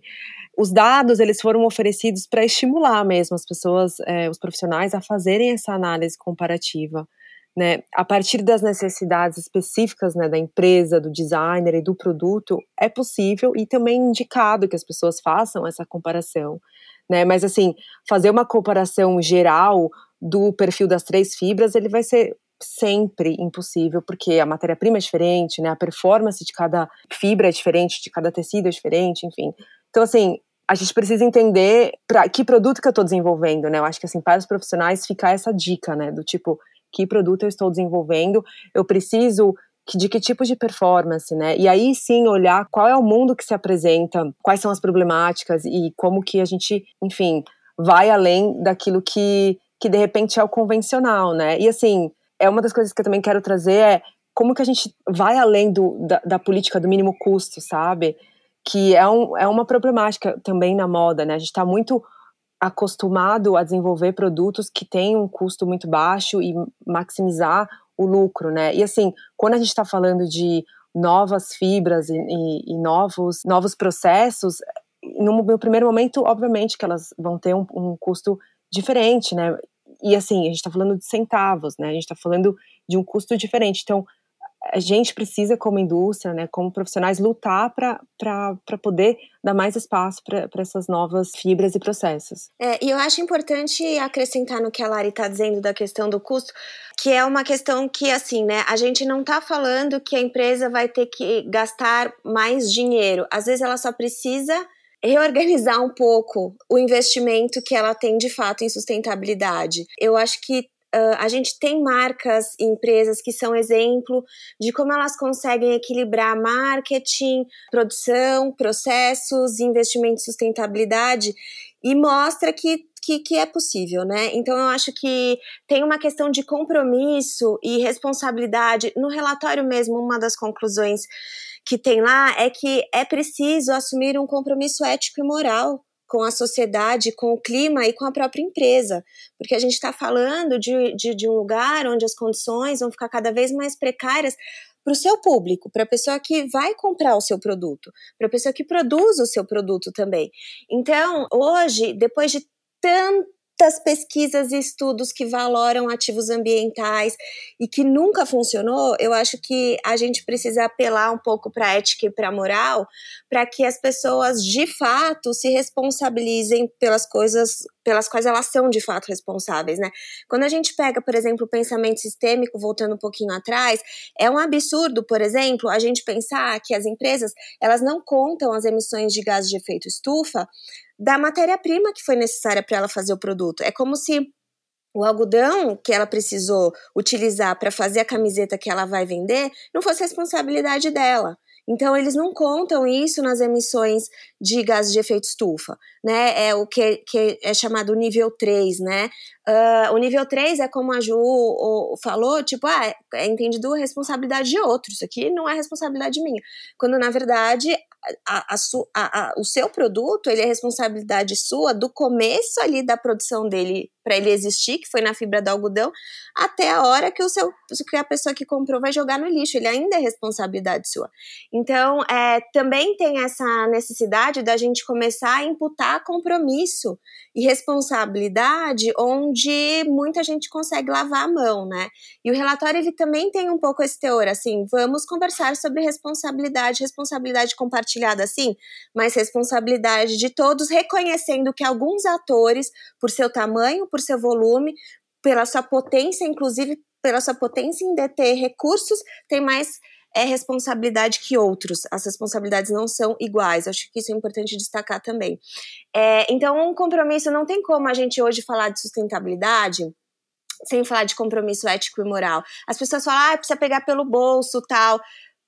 Speaker 4: os dados eles foram oferecidos para estimular mesmo as pessoas, é, os profissionais, a fazerem essa análise comparativa né, a partir das necessidades específicas né, da empresa, do designer e do produto, é possível e também indicado que as pessoas façam essa comparação. Né? Mas, assim, fazer uma comparação geral do perfil das três fibras, ele vai ser sempre impossível, porque a matéria-prima é diferente, né? A performance de cada fibra é diferente, de cada tecido é diferente, enfim. Então, assim, a gente precisa entender para que produto que eu estou desenvolvendo, né? Eu acho que assim, para os profissionais ficar essa dica, né? Do tipo, que produto eu estou desenvolvendo, eu preciso de que tipo de performance, né? E aí sim olhar qual é o mundo que se apresenta, quais são as problemáticas e como que a gente, enfim, vai além daquilo que, que de repente é o convencional, né? E assim, é uma das coisas que eu também quero trazer é como que a gente vai além do, da, da política do mínimo custo, sabe? Que é, um, é uma problemática também na moda, né? A gente está muito acostumado a desenvolver produtos que têm um custo muito baixo e maximizar o lucro, né? E assim, quando a gente está falando de novas fibras e, e, e, novos, novos processos, no meu primeiro momento, obviamente que elas vão ter um, um custo diferente, né? E assim, a gente está falando de centavos, né? A gente está falando de um custo diferente. Então, a gente precisa, como indústria, né, como profissionais, lutar para poder dar mais espaço para essas novas fibras e processos.
Speaker 5: É, e eu acho importante acrescentar no que a Lari está dizendo da questão do custo, que é uma questão que, assim, né, a gente não está falando que a empresa vai ter que gastar mais dinheiro. Às vezes ela só precisa reorganizar um pouco o investimento que ela tem de fato em sustentabilidade. Eu acho que Uh, a gente tem marcas e empresas que são exemplo de como elas conseguem equilibrar marketing, produção, processos, investimento em sustentabilidade e mostra que, que, que, é possível, né? Então eu acho que tem uma questão de compromisso e responsabilidade. No relatório mesmo, uma das conclusões que tem lá é que é preciso assumir um compromisso ético e moral com a sociedade, com o clima e com a própria empresa, porque a gente está falando de, de, de um lugar onde as condições vão ficar cada vez mais precárias para o seu público, para a pessoa que vai comprar o seu produto, para a pessoa que produz o seu produto também. Então, hoje, depois de tanto muitas pesquisas e estudos que valoram ativos ambientais e que nunca funcionou, eu acho que a gente precisa apelar um pouco para a ética e para a moral, para que as pessoas de fato se responsabilizem pelas coisas pelas quais elas são de fato responsáveis, né? Quando a gente pega, por exemplo, o pensamento sistêmico, voltando um pouquinho atrás, é um absurdo, por exemplo, a gente pensar que as empresas, elas não contam as emissões de gases de efeito estufa da matéria-prima que foi necessária para ela fazer o produto. É como se o algodão que ela precisou utilizar para fazer a camiseta que ela vai vender não fosse responsabilidade dela. Então, eles não contam isso nas emissões de gases de efeito estufa, né? É o que, que é chamado nível 3, né? Uh, o nível 3 é como a Ju falou, tipo, ah, é entendido responsabilidade de outros, isso aqui não é responsabilidade minha. Quando, na verdade, a, a, a, o seu produto, ele é responsabilidade sua do começo ali da produção dele para ele existir, que foi na fibra do algodão, até a hora que o seu que a pessoa que comprou vai jogar no lixo, ele ainda é responsabilidade sua. Então, é, também tem essa necessidade da gente começar a imputar compromisso e responsabilidade onde muita gente consegue lavar a mão, né? E o relatório ele também tem um pouco esse teor, assim, vamos conversar sobre responsabilidade, responsabilidade compartilhada, assim, mas responsabilidade de todos, reconhecendo que alguns atores, por seu tamanho, por seu volume, pela sua potência, inclusive pela sua potência em deter recursos, tem mais é responsabilidade que outros. As responsabilidades não são iguais. Acho que isso é importante destacar também. É, então, um compromisso não tem como a gente hoje falar de sustentabilidade sem falar de compromisso ético e moral. As pessoas falam, ah, precisa pegar pelo bolso, tal.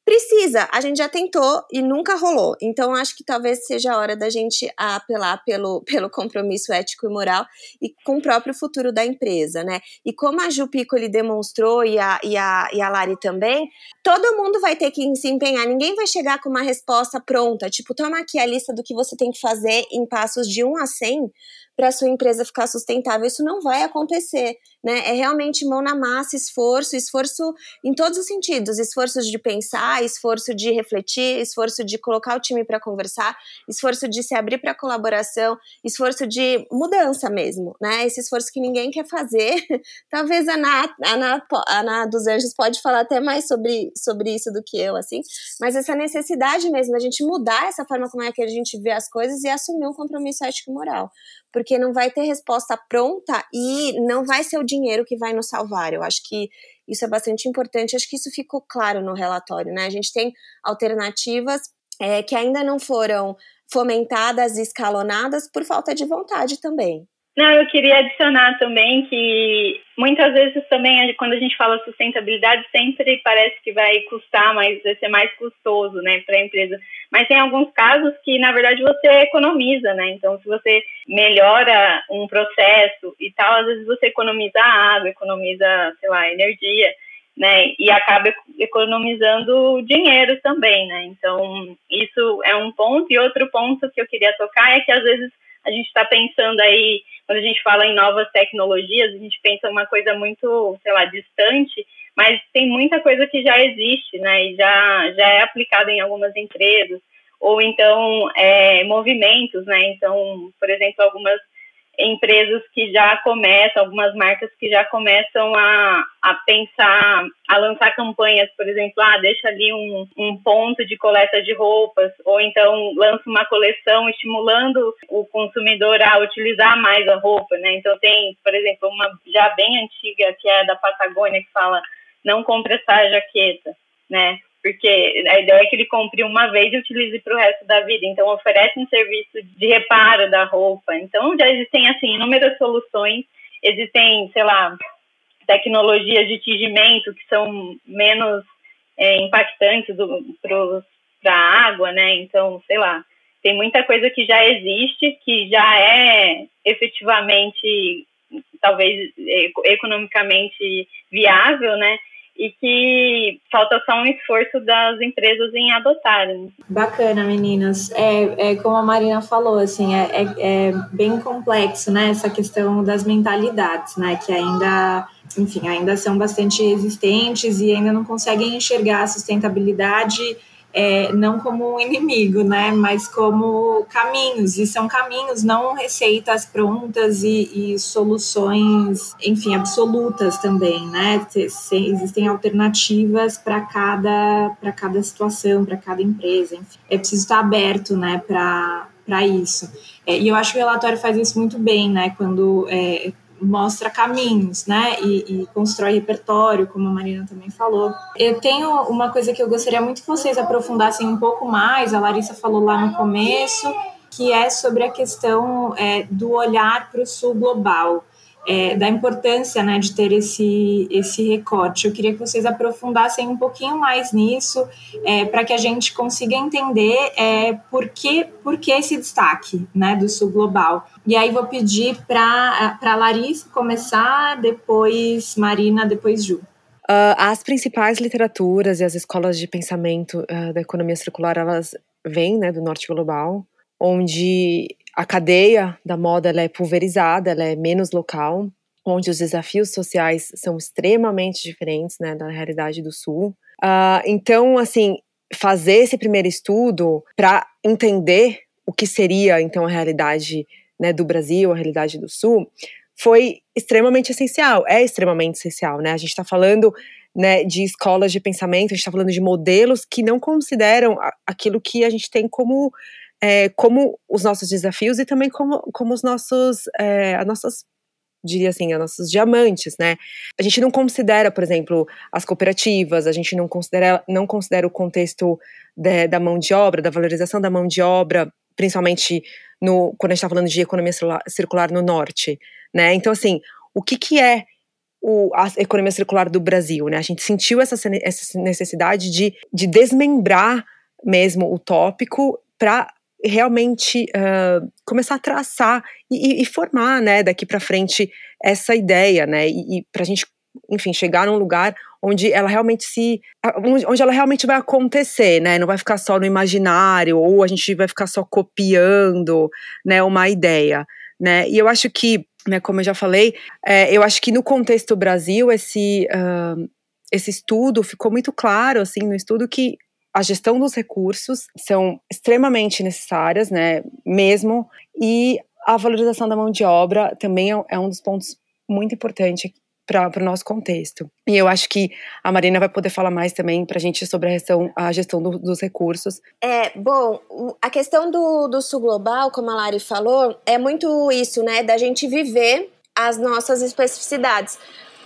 Speaker 5: Precisa, a gente já tentou e nunca rolou. Então, acho que talvez seja a hora da gente apelar pelo, pelo compromisso ético e moral e com o próprio futuro da empresa, né? E como a Ju Piccoli demonstrou e a, e, a, e a Lari também, todo mundo vai ter que se empenhar. Ninguém vai chegar com uma resposta pronta, tipo, toma aqui a lista do que você tem que fazer em passos de 1 a 100 para sua empresa ficar sustentável. Isso não vai acontecer, né? É realmente mão na massa, esforço, esforço em todos os sentidos, esforço de pensar, esforço de refletir, esforço de colocar o time para conversar, esforço de se abrir para colaboração, esforço de mudança mesmo, né? Esse esforço que ninguém quer fazer. Talvez a Ana, a Ana, a Ana dos Anjos pode falar até mais sobre, sobre isso do que eu, assim, mas essa necessidade mesmo da gente mudar essa forma como é que a gente vê as coisas e assumir um compromisso ético e moral porque não vai ter resposta pronta e não vai ser o dinheiro que vai nos salvar. Eu acho que isso é bastante importante, acho que isso ficou claro no relatório, né? A gente tem alternativas é, que ainda não foram fomentadas e escalonadas por falta de vontade também.
Speaker 3: Não, eu queria adicionar também que muitas vezes também quando a gente fala sustentabilidade sempre parece que vai custar mais, vai ser mais custoso, né, para a empresa. Mas tem alguns casos que na verdade você economiza, né? Então se você melhora um processo e tal, às vezes você economiza água, economiza, sei lá, energia, né? E acaba economizando dinheiro também, né? Então isso é um ponto e outro ponto que eu queria tocar é que às vezes a gente está pensando aí, quando a gente fala em novas tecnologias, a gente pensa uma coisa muito, sei lá, distante, mas tem muita coisa que já existe, né, e já, já é aplicada em algumas empresas, ou então é, movimentos, né, então, por exemplo, algumas empresas que já começam, algumas marcas que já começam a, a pensar, a lançar campanhas, por exemplo, ah, deixa ali um, um ponto de coleta de roupas, ou então lança uma coleção estimulando o consumidor a utilizar mais a roupa, né? Então tem, por exemplo, uma já bem antiga que é da Patagônia que fala não compre essa jaqueta, né? Porque a ideia é que ele compre uma vez e utilize para o resto da vida. Então, oferece um serviço de reparo da roupa. Então, já existem, assim, inúmeras soluções. Existem, sei lá, tecnologias de tingimento que são menos é, impactantes para a água, né? Então, sei lá, tem muita coisa que já existe, que já é efetivamente, talvez economicamente viável, né? E que falta só um esforço das empresas em adotarem.
Speaker 2: Bacana, meninas. É, é como a Marina falou, assim, é, é, é, bem complexo, né, essa questão das mentalidades, né, que ainda, enfim, ainda são bastante existentes e ainda não conseguem enxergar a sustentabilidade é, não como um inimigo, né, mas como caminhos, e são caminhos, não receitas prontas e, e soluções, enfim, absolutas também, né, existem alternativas para cada, cada situação, para cada empresa, enfim. É preciso estar aberto, né, para isso. É, e eu acho que o relatório faz isso muito bem, né, quando é, mostra caminhos, né? E, e, constrói repertório, como a Marina também falou. Eu tenho uma coisa que eu gostaria muito que vocês aprofundassem um pouco mais, a Larissa falou lá no começo, que é sobre a questão é, do olhar para o sul global é, da importância né, de ter esse, esse recorte. Eu queria que vocês aprofundassem um pouquinho mais nisso, é, para que a gente consiga entender é, por, que, por que esse destaque né, do Sul Global. E aí vou pedir para a Larissa começar, depois Marina, depois Ju.
Speaker 4: Uh, as principais literaturas e as escolas de pensamento uh, da economia circular, elas vêm né, do norte global, onde a cadeia da moda ela é pulverizada, ela é menos local, onde os desafios sociais são extremamente diferentes né, da realidade do Sul. Uh, então, assim, fazer esse primeiro estudo para entender o que seria então a realidade né, do Brasil, a realidade do Sul, foi extremamente essencial, é extremamente essencial, né? A gente está falando né, de escolas de pensamento, a gente está falando de modelos que não consideram aquilo que a gente tem como é, como os nossos desafios e também como, como os nossos, é, as nossas diria assim, os nossos diamantes, né? A gente não considera, por exemplo, as cooperativas, a gente não considera, não considera o contexto de, da mão de obra, da valorização da mão de obra, principalmente no, quando a gente está falando de economia circular no norte, né? Então, assim, o que, que é o, a economia circular do Brasil, né? A gente sentiu essa, essa necessidade de, de desmembrar mesmo o tópico para realmente uh, começar a traçar e, e, formar, né, daqui para frente essa ideia, né, e, e para a gente, enfim, chegar num lugar onde ela realmente se, onde ela realmente vai acontecer, né, não vai ficar só no imaginário ou a gente vai ficar só copiando, né, uma ideia, né, e eu acho que, né, como eu já falei, é, eu acho que no contexto Brasil esse uh, esse estudo ficou muito claro, assim, no estudo que a gestão dos recursos são extremamente necessárias, né, mesmo, e a valorização da mão de obra também é, é um dos pontos muito importante para o nosso contexto. E eu acho que a Marina vai poder falar mais também para a gente sobre a gestão, a gestão do, dos recursos.
Speaker 5: É, bom, a questão do, do Sul Global, como a Lari falou, é muito isso, né, da gente viver as nossas especificidades.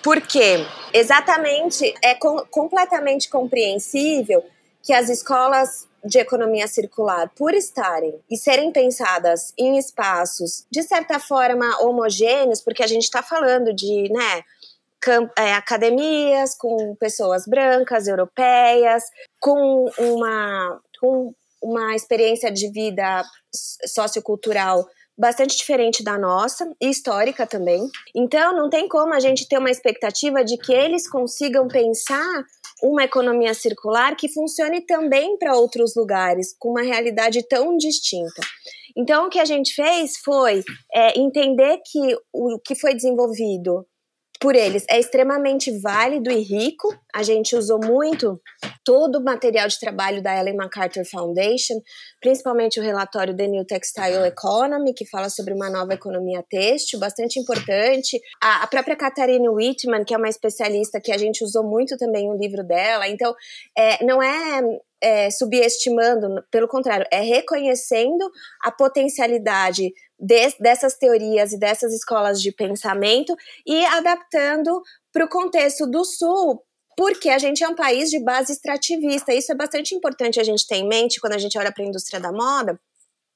Speaker 5: Porque exatamente é com, completamente compreensível que as escolas de economia circular, por estarem e serem pensadas em espaços de certa forma homogêneos, porque a gente está falando de, né, é, academias com pessoas brancas, europeias, com uma, com uma experiência de vida sociocultural bastante diferente da nossa e histórica também. Então, não tem como a gente ter uma expectativa de que eles consigam pensar uma economia circular que funcione também para outros lugares, com uma realidade tão distinta. Então, o que a gente fez foi é, entender que o que foi desenvolvido por eles é extremamente válido e rico. A gente usou muito todo o material de trabalho da Ellen MacArthur Foundation, principalmente o relatório The New Textile Economy, que fala sobre uma nova economia têxtil, bastante importante. A, própria Katharine Whitman, que é uma especialista que a gente usou muito também o livro dela. Então, é, não é é, subestimando, pelo contrário, é reconhecendo a potencialidade de, dessas teorias e dessas escolas de pensamento e adaptando para o contexto do Sul, porque a gente é um país de base extrativista. Isso é bastante importante a gente ter em mente quando a gente olha para a indústria da moda,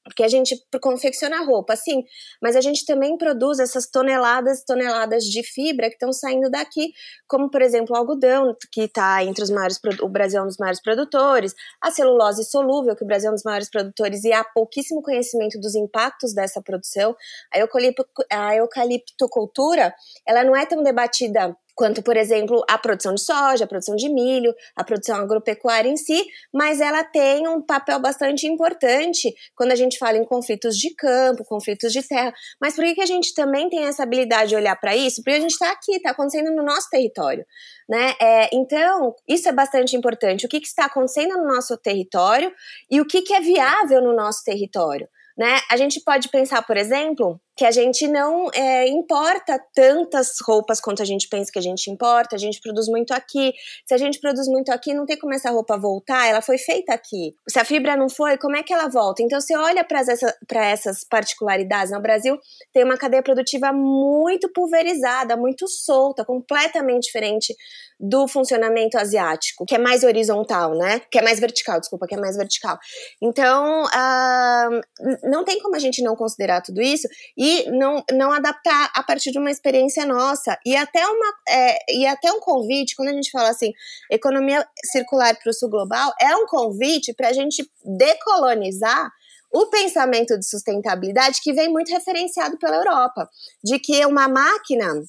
Speaker 5: porque a gente confecciona roupa, sim, mas a gente também produz essas toneladas e toneladas de fibra que estão saindo daqui, como por exemplo o algodão, que está entre os maiores, o Brasil é um dos maiores produtores, a celulose solúvel, que o Brasil é um dos maiores produtores e há pouquíssimo conhecimento dos impactos dessa produção. A, eucalipto, a eucaliptocultura, ela não é tão debatida quanto, por exemplo, a produção de soja, a produção de milho, a produção agropecuária em si, mas ela tem um papel bastante importante quando a gente fala em conflitos de campo, conflitos de terra. Mas por que, que a gente também tem essa habilidade de olhar para isso? Porque a gente está aqui, está acontecendo no nosso território. Né? É, então, isso é bastante importante. O que, que está acontecendo no nosso território e o que, que é viável no nosso território. Né? A gente pode pensar, por exemplo, que a gente não é, importa tantas roupas quanto a gente pensa que a gente importa, a gente produz muito aqui. Se a gente produz muito aqui, não tem como essa roupa voltar, ela foi feita aqui. Se a fibra não foi, como é que ela volta? Então, você olha para essa, essas particularidades. No Brasil, tem uma cadeia produtiva muito pulverizada, muito solta, completamente diferente do funcionamento asiático, que é mais horizontal, né? Que é mais vertical, desculpa, que é mais vertical. Então, uh, não tem como a gente não considerar tudo isso. E não, não adaptar a partir de uma experiência nossa. E até, uma, é, e até um convite, quando a gente fala assim, economia circular para o sul global, é um convite para a gente decolonizar o pensamento de sustentabilidade que vem muito referenciado pela Europa, de que uma máquina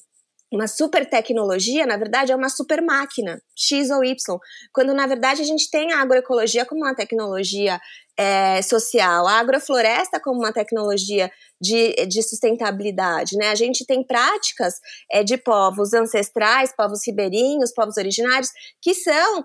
Speaker 5: uma super tecnologia, na verdade, é uma super máquina, X ou Y, quando na verdade a gente tem a agroecologia como uma tecnologia é, social, a agrofloresta como uma tecnologia de, de sustentabilidade, né? A gente tem práticas é, de povos ancestrais, povos ribeirinhos, povos originários, que são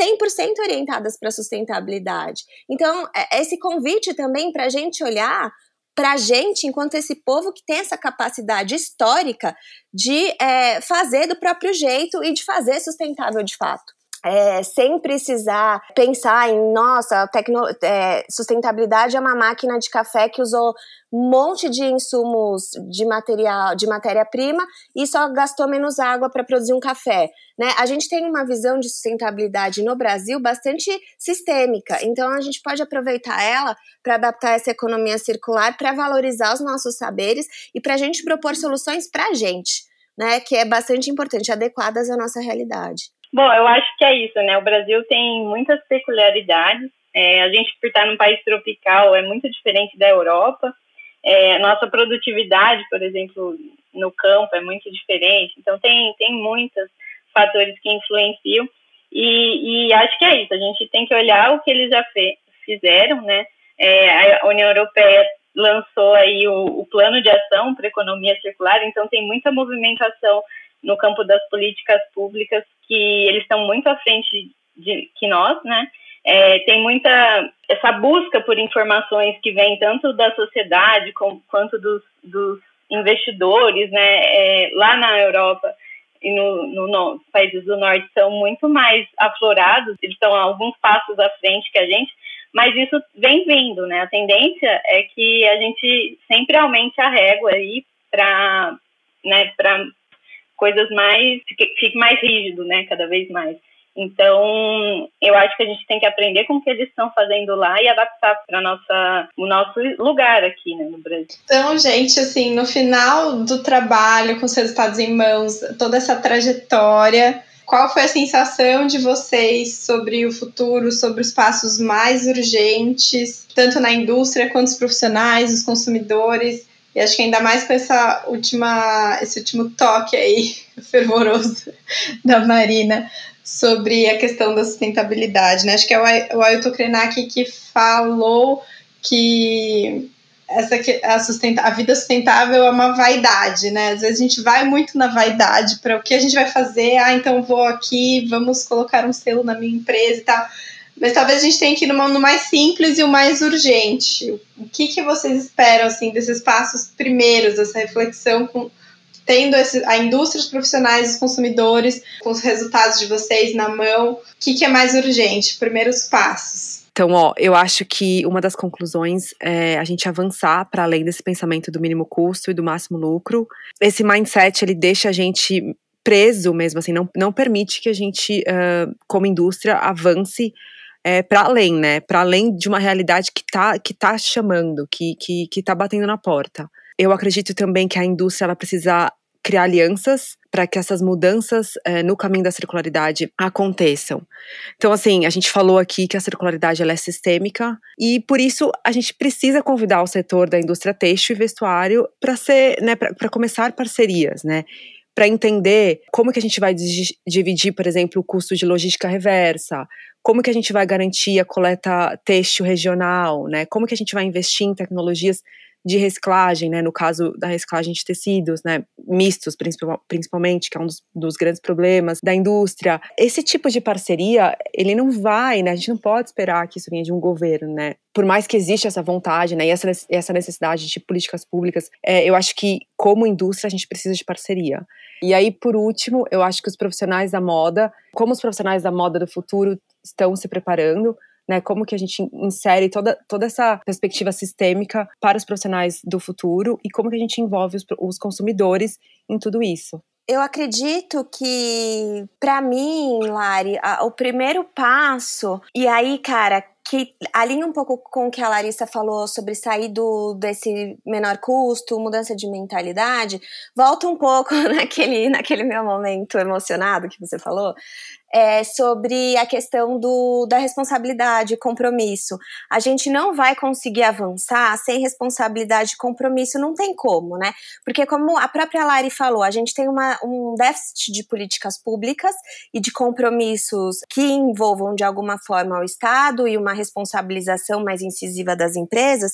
Speaker 5: 100% orientadas para a sustentabilidade. Então, é, esse convite também para a gente olhar para a gente, enquanto esse povo que tem essa capacidade histórica de é, fazer do próprio jeito e de fazer sustentável de fato. É, sem precisar pensar em, nossa, tecno, é, sustentabilidade é uma máquina de café que usou um monte de insumos de material, de matéria-prima e só gastou menos água para produzir um café. Né? A gente tem uma visão de sustentabilidade no Brasil bastante sistêmica, então a gente pode aproveitar ela para adaptar essa economia circular, para valorizar os nossos saberes e para a gente propor soluções para a gente, né? que é bastante importante, adequadas à nossa realidade.
Speaker 3: Bom, eu acho que é isso, né? O Brasil tem muitas peculiaridades. É, a gente, por estar num país tropical, é muito diferente da Europa. É, nossa produtividade, por exemplo, no campo é muito diferente. Então, tem, tem muitos fatores que influenciam. E, e, acho que é isso. A gente tem que olhar o que eles já fe, fizeram, né? É, a União Europeia lançou aí o, o plano de ação para economia circular. Então, tem muita movimentação no campo das políticas públicas que eles estão muito à frente de, que nós, né? É, tem muita essa busca por informações que vem tanto da sociedade com, quanto dos, dos investidores, né? É, lá na Europa e no, no, no países do norte são muito mais aflorados, eles estão alguns passos à frente que a gente, mas isso vem vindo, né? A tendência é que a gente sempre aumente a régua aí para né, coisas mais fique mais rígido, né, cada vez mais. Então, eu acho que a gente tem que aprender com o que eles estão fazendo lá e adaptar para nossa o nosso lugar aqui, né, no Brasil.
Speaker 1: Então, gente, assim, no final do trabalho, com os resultados em mãos, toda essa trajetória, qual foi a sensação de vocês sobre o futuro, sobre os passos mais urgentes, tanto na indústria quanto os profissionais, os consumidores? E acho que ainda mais com essa última, esse último toque aí fervoroso da Marina sobre a questão da sustentabilidade, né? Acho que é o Ailton Krenak que falou que essa a, sustenta, a vida sustentável é uma vaidade, né? Às vezes a gente vai muito na vaidade para o que a gente vai fazer. Ah, então vou aqui, vamos colocar um selo na minha empresa e tal. Mas talvez a gente tenha que ir no, mais simples e o mais urgente. O que, que vocês esperam assim desses passos primeiros, dessa reflexão com tendo esse, a indústria, os profissionais, os consumidores, com os resultados de vocês na mão, o que, que é mais urgente? Primeiros passos.
Speaker 4: Então, ó, eu acho que uma das conclusões é a gente avançar para além desse pensamento do mínimo custo e do máximo lucro. Esse mindset, ele deixa a gente preso mesmo, assim, não, não permite que a gente, uh, como indústria, avance é, para além, né? Para além de uma realidade que tá, que tá chamando, que, que, que tá batendo na porta. Eu acredito também que a indústria ela precisa criar alianças para que essas mudanças é, no caminho da circularidade aconteçam. Então, assim, a gente falou aqui que a circularidade ela é sistêmica e por isso a gente precisa convidar o setor da indústria têxtil e vestuário para ser, né, para começar parcerias, né? Para entender como que a gente vai dividir, por exemplo, o custo de logística reversa, como que a gente vai garantir a coleta têxtil regional, né? Como que a gente vai investir em tecnologias de reciclagem, né, no caso da reciclagem de tecidos, né, mistos principalmente, que é um dos, dos, grandes problemas da indústria. Esse tipo de parceria, ele não vai, né, a gente não pode esperar que isso venha de um governo, né. Por mais que exista essa vontade, né, e essa, essa necessidade de políticas públicas, é, eu acho que como indústria a gente precisa de parceria. E aí, por último, eu acho que os profissionais da moda, como os profissionais da moda do futuro estão se preparando, né? Como que a gente insere toda, toda essa perspectiva sistêmica para os profissionais do futuro e como que a gente envolve os, os consumidores em tudo isso.
Speaker 5: Eu acredito que, para mim, Lari, a, o primeiro passo, e aí, cara, que alinha um pouco com o que a Larissa falou sobre sair do, desse menor custo, mudança de mentalidade, volta um pouco naquele, naquele meu momento emocionado que você falou, é, sobre a questão do, da responsabilidade, compromisso. A gente não vai conseguir avançar sem responsabilidade e compromisso, não tem como, né? Porque, como a própria Lari falou, a gente tem uma, um déficit de políticas públicas e de compromissos que envolvam de alguma forma o Estado e uma responsabilização mais incisiva das empresas.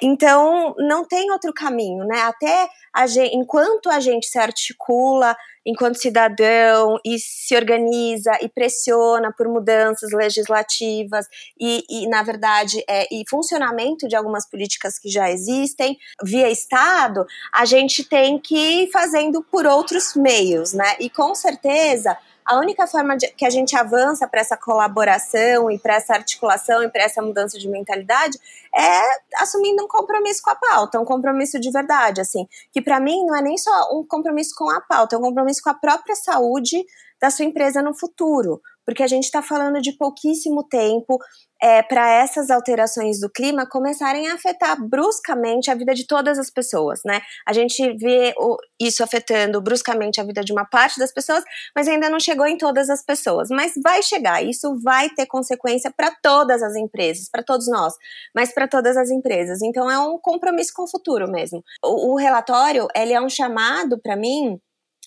Speaker 5: Então, não tem outro caminho, né? Até a gente, enquanto a gente se articula enquanto cidadão e se organiza e pressiona por mudanças legislativas e, e na verdade, é, e funcionamento de algumas políticas que já existem via Estado, a gente tem que ir fazendo por outros meios, né? E com certeza a única forma de, que a gente avança para essa colaboração e para essa articulação e para essa mudança de mentalidade é assumindo um compromisso com a pauta, um compromisso de verdade, assim, que para mim não é nem só um compromisso com a pauta, é um compromisso com a própria saúde da sua empresa no futuro, porque a gente está falando de pouquíssimo tempo é, para essas alterações do clima começarem a afetar bruscamente a vida de todas as pessoas, né? A gente vê o, isso afetando bruscamente a vida de uma parte das pessoas, mas ainda não chegou em todas as pessoas. Mas vai chegar, isso vai ter consequência para todas as empresas, para todos nós, mas para todas as empresas. Então é um compromisso com o futuro mesmo. O, o relatório, ele é um chamado para mim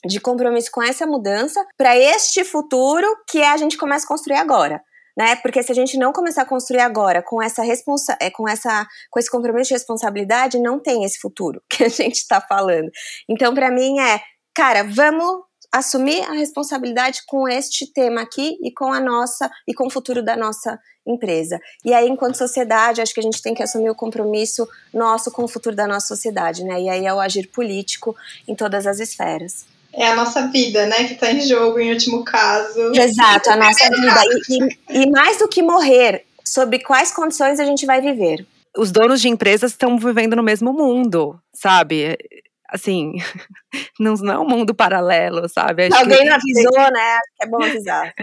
Speaker 5: de compromisso com essa mudança para este futuro que a gente começa a construir agora. Né? Porque se a gente não começar a construir agora com essa responsa é, com essa com esse compromisso de responsabilidade, não tem esse futuro que a gente está falando. Então, para mim é, cara, vamos assumir a responsabilidade com este tema aqui e com a nossa e com o futuro da nossa empresa. E aí, enquanto sociedade, acho que a gente tem que assumir o compromisso nosso com o futuro da nossa sociedade, né? E aí é o agir político em todas as esferas.
Speaker 1: É a nossa vida, né, que está em jogo em último caso.
Speaker 5: Exato, a nossa vida. E, e, e mais do que morrer, sobre quais condições a gente vai viver.
Speaker 4: Os donos de empresas estão vivendo no mesmo mundo, sabe? Assim, não, não é um mundo paralelo, sabe?
Speaker 5: Acho Alguém não avisou, né? É bom avisar.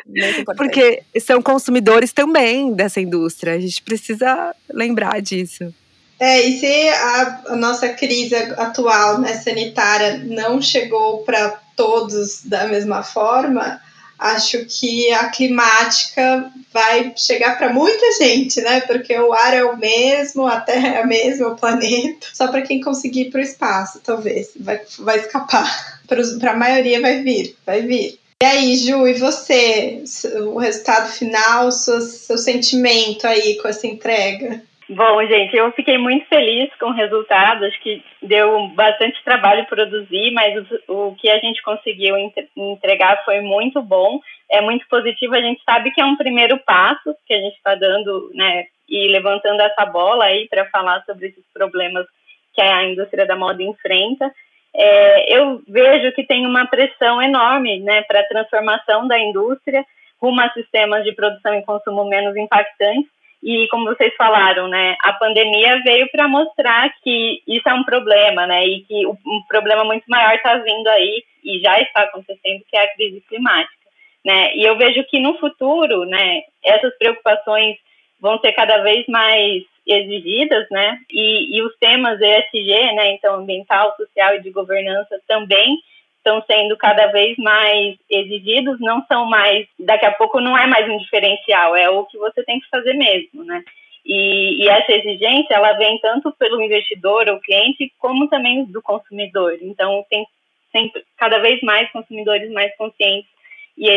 Speaker 4: Porque são consumidores também dessa indústria. A gente precisa lembrar disso.
Speaker 1: É, e se a, a nossa crise atual, né, sanitária, não chegou para todos da mesma forma, acho que a climática vai chegar para muita gente, né? Porque o ar é o mesmo, a Terra é a mesma, o planeta. Só para quem conseguir ir para o espaço, talvez. Vai, vai escapar. Para a maioria vai vir, vai vir. E aí, Ju, e você? O resultado final, seu, seu sentimento aí com essa entrega?
Speaker 3: Bom, gente, eu fiquei muito feliz com o resultado. Acho que deu bastante trabalho produzir, mas o, o que a gente conseguiu entregar foi muito bom. É muito positivo. A gente sabe que é um primeiro passo que a gente está dando, né, e levantando essa bola aí para falar sobre esses problemas que a indústria da moda enfrenta. É, eu vejo que tem uma pressão enorme, né, para a transformação da indústria rumo a sistemas de produção e consumo menos impactantes e como vocês falaram, né, a pandemia veio para mostrar que isso é um problema, né, e que um problema muito maior está vindo aí e já está acontecendo, que é a crise climática, né. E eu vejo que no futuro, né, essas preocupações vão ser cada vez mais exigidas, né, e, e os temas ESG, né, então ambiental, social e de governança também estão sendo cada vez mais exigidos, não são mais, daqui a pouco não é mais um diferencial, é o que você tem que fazer mesmo, né? E, e essa exigência, ela vem tanto pelo investidor ou cliente, como também do consumidor. Então, tem sempre, cada vez mais consumidores mais conscientes e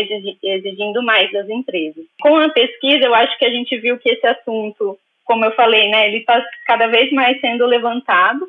Speaker 3: exigindo mais das empresas. Com a pesquisa, eu acho que a gente viu que esse assunto, como eu falei, né, ele está cada vez mais sendo levantado,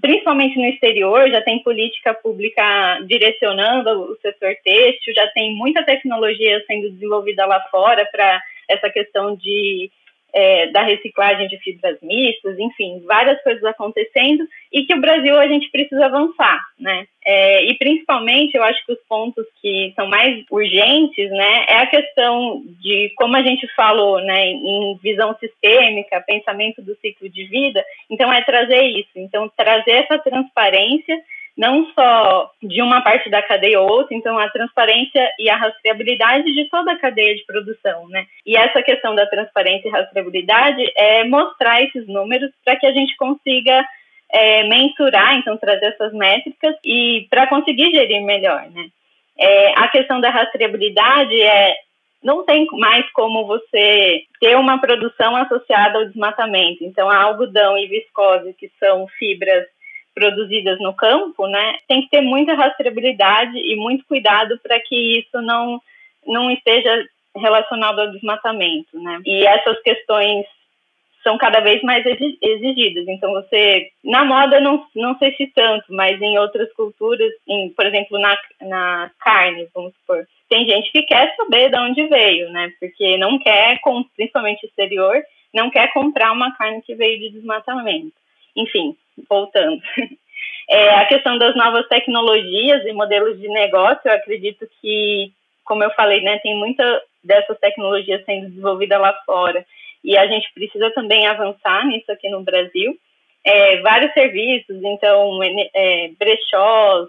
Speaker 3: principalmente no exterior, já tem política pública direcionando o setor têxtil, já tem muita tecnologia sendo desenvolvida lá fora para essa questão de é, da reciclagem de fibras mistas, enfim, várias coisas acontecendo e que o Brasil a gente precisa avançar, né? É, e principalmente eu acho que os pontos que são mais urgentes, né, é a questão de como a gente falou, né, em visão sistêmica, pensamento do ciclo de vida. Então é trazer isso, então trazer essa transparência não só de uma parte da cadeia ou outra, então a transparência e a rastreabilidade de toda a cadeia de produção, né? E essa questão da transparência e rastreabilidade é mostrar esses números para que a gente consiga é, mensurar, então trazer essas métricas e para conseguir gerir melhor, né? É, a questão da rastreabilidade é não tem mais como você ter uma produção associada ao desmatamento. Então, a algodão e viscose, que são fibras produzidas no campo, né, tem que ter muita rastreabilidade e muito cuidado para que isso não, não esteja relacionado ao desmatamento, né? E essas questões são cada vez mais exigidas. Então, você, na moda, não, não sei se tanto, mas em outras culturas, em, por exemplo, na, na carne, vamos supor, tem gente que quer saber de onde veio, né? Porque não quer, principalmente exterior, não quer comprar uma carne que veio de desmatamento. Enfim, voltando. É, a questão das novas tecnologias e modelos de negócio, eu acredito que, como eu falei, né, tem muita dessas tecnologias sendo desenvolvida lá fora e a gente precisa também avançar nisso aqui no Brasil. É, vários serviços, então, é, brechós,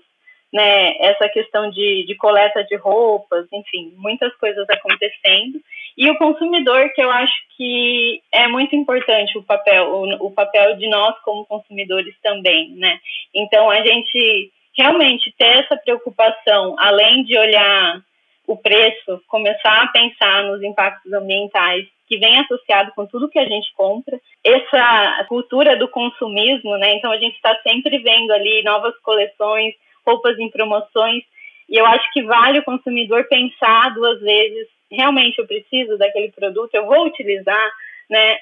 Speaker 3: né, essa questão de, de coleta de roupas, enfim, muitas coisas acontecendo. E o consumidor, que eu acho que é muito importante o papel, o, o papel de nós como consumidores também, né? Então, a gente realmente ter essa preocupação, além de olhar o preço, começar a pensar nos impactos ambientais que vem associado com tudo que a gente compra, essa cultura do consumismo, né? Então a gente está sempre vendo ali novas coleções, roupas em promoções. E eu acho que vale o consumidor pensar duas vezes, realmente eu preciso daquele produto, eu vou utilizar, né?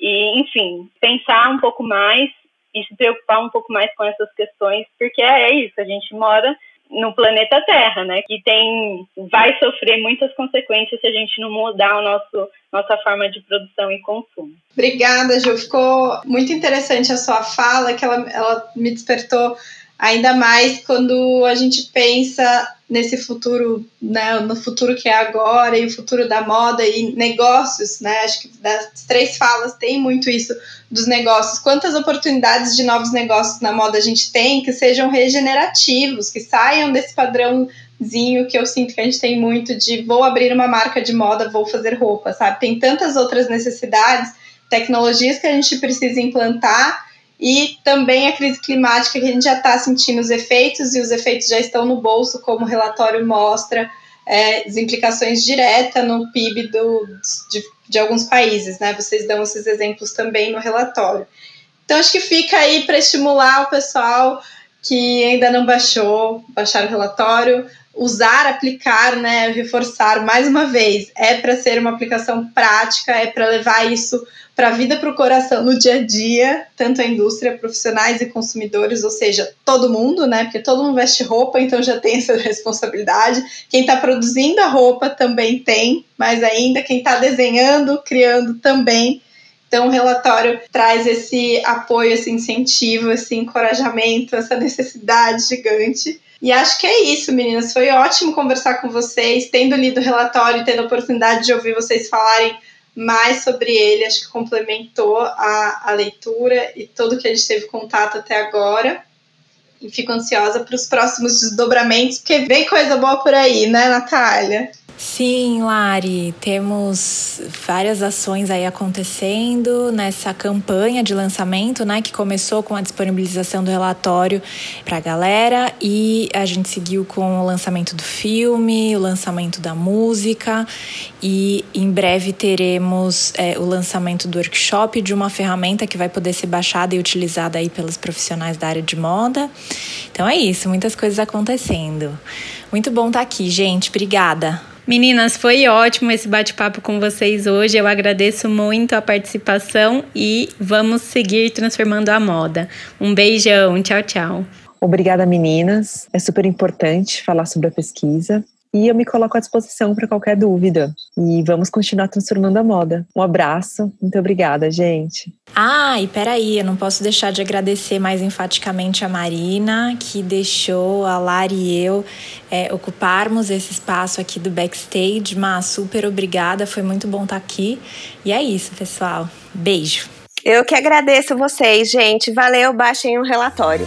Speaker 3: E, enfim, pensar um pouco mais e se preocupar um pouco mais com essas questões, porque é isso, a gente mora no planeta Terra, né? Que tem vai sofrer muitas consequências se a gente não mudar o nosso nossa forma de produção e consumo.
Speaker 1: Obrigada, Ju. Ficou muito interessante a sua fala, que ela, ela me despertou Ainda mais quando a gente pensa nesse futuro, né, no futuro que é agora e o futuro da moda e negócios, né? Acho que das três falas tem muito isso dos negócios. Quantas oportunidades de novos negócios na moda a gente tem que sejam regenerativos, que saiam desse padrãozinho que eu sinto que a gente tem muito de vou abrir uma marca de moda, vou fazer roupa, sabe? Tem tantas outras necessidades, tecnologias que a gente precisa implantar e também a crise climática que a gente já está sentindo os efeitos e os efeitos já estão no bolso, como o relatório mostra, é, as implicações diretas no PIB do, de, de alguns países, né? Vocês dão esses exemplos também no relatório. Então acho que fica aí para estimular o pessoal que ainda não baixou, baixar o relatório, usar, aplicar, né, reforçar mais uma vez, é para ser uma aplicação prática, é para levar isso para a vida, para o coração no dia a dia, tanto a indústria, profissionais e consumidores, ou seja, todo mundo, né, porque todo mundo veste roupa, então já tem essa responsabilidade. Quem está produzindo a roupa também tem, mas ainda quem está desenhando, criando também. Então, o relatório traz esse apoio, esse incentivo, esse encorajamento, essa necessidade gigante e acho que é isso, meninas. Foi ótimo conversar com vocês, tendo lido o relatório tendo a oportunidade de ouvir vocês falarem mais sobre ele. Acho que complementou a, a leitura e tudo que a gente teve contato até agora. E fico ansiosa para os próximos desdobramentos, porque vem coisa boa por aí, né, Natália?
Speaker 2: Sim, Lari, temos várias ações aí acontecendo nessa campanha de lançamento, né, que começou com a disponibilização do relatório para a galera e a gente seguiu com o lançamento do filme, o lançamento da música e em breve teremos é, o lançamento do workshop de uma ferramenta que vai poder ser baixada e utilizada aí pelos profissionais da área de moda. Então é isso, muitas coisas acontecendo. Muito bom estar aqui, gente. Obrigada.
Speaker 6: Meninas, foi ótimo esse bate-papo com vocês hoje. Eu agradeço muito a participação e vamos seguir transformando a moda. Um beijão, tchau, tchau.
Speaker 4: Obrigada, meninas. É super importante falar sobre a pesquisa. E eu me coloco à disposição para qualquer dúvida. E vamos continuar transformando a moda. Um abraço, muito obrigada, gente.
Speaker 2: Ah, e peraí, eu não posso deixar de agradecer mais enfaticamente a Marina, que deixou a Lari e eu é, ocuparmos esse espaço aqui do backstage. Mas super obrigada, foi muito bom estar aqui. E é isso, pessoal. Beijo.
Speaker 5: Eu que agradeço vocês, gente. Valeu, baixem um relatório.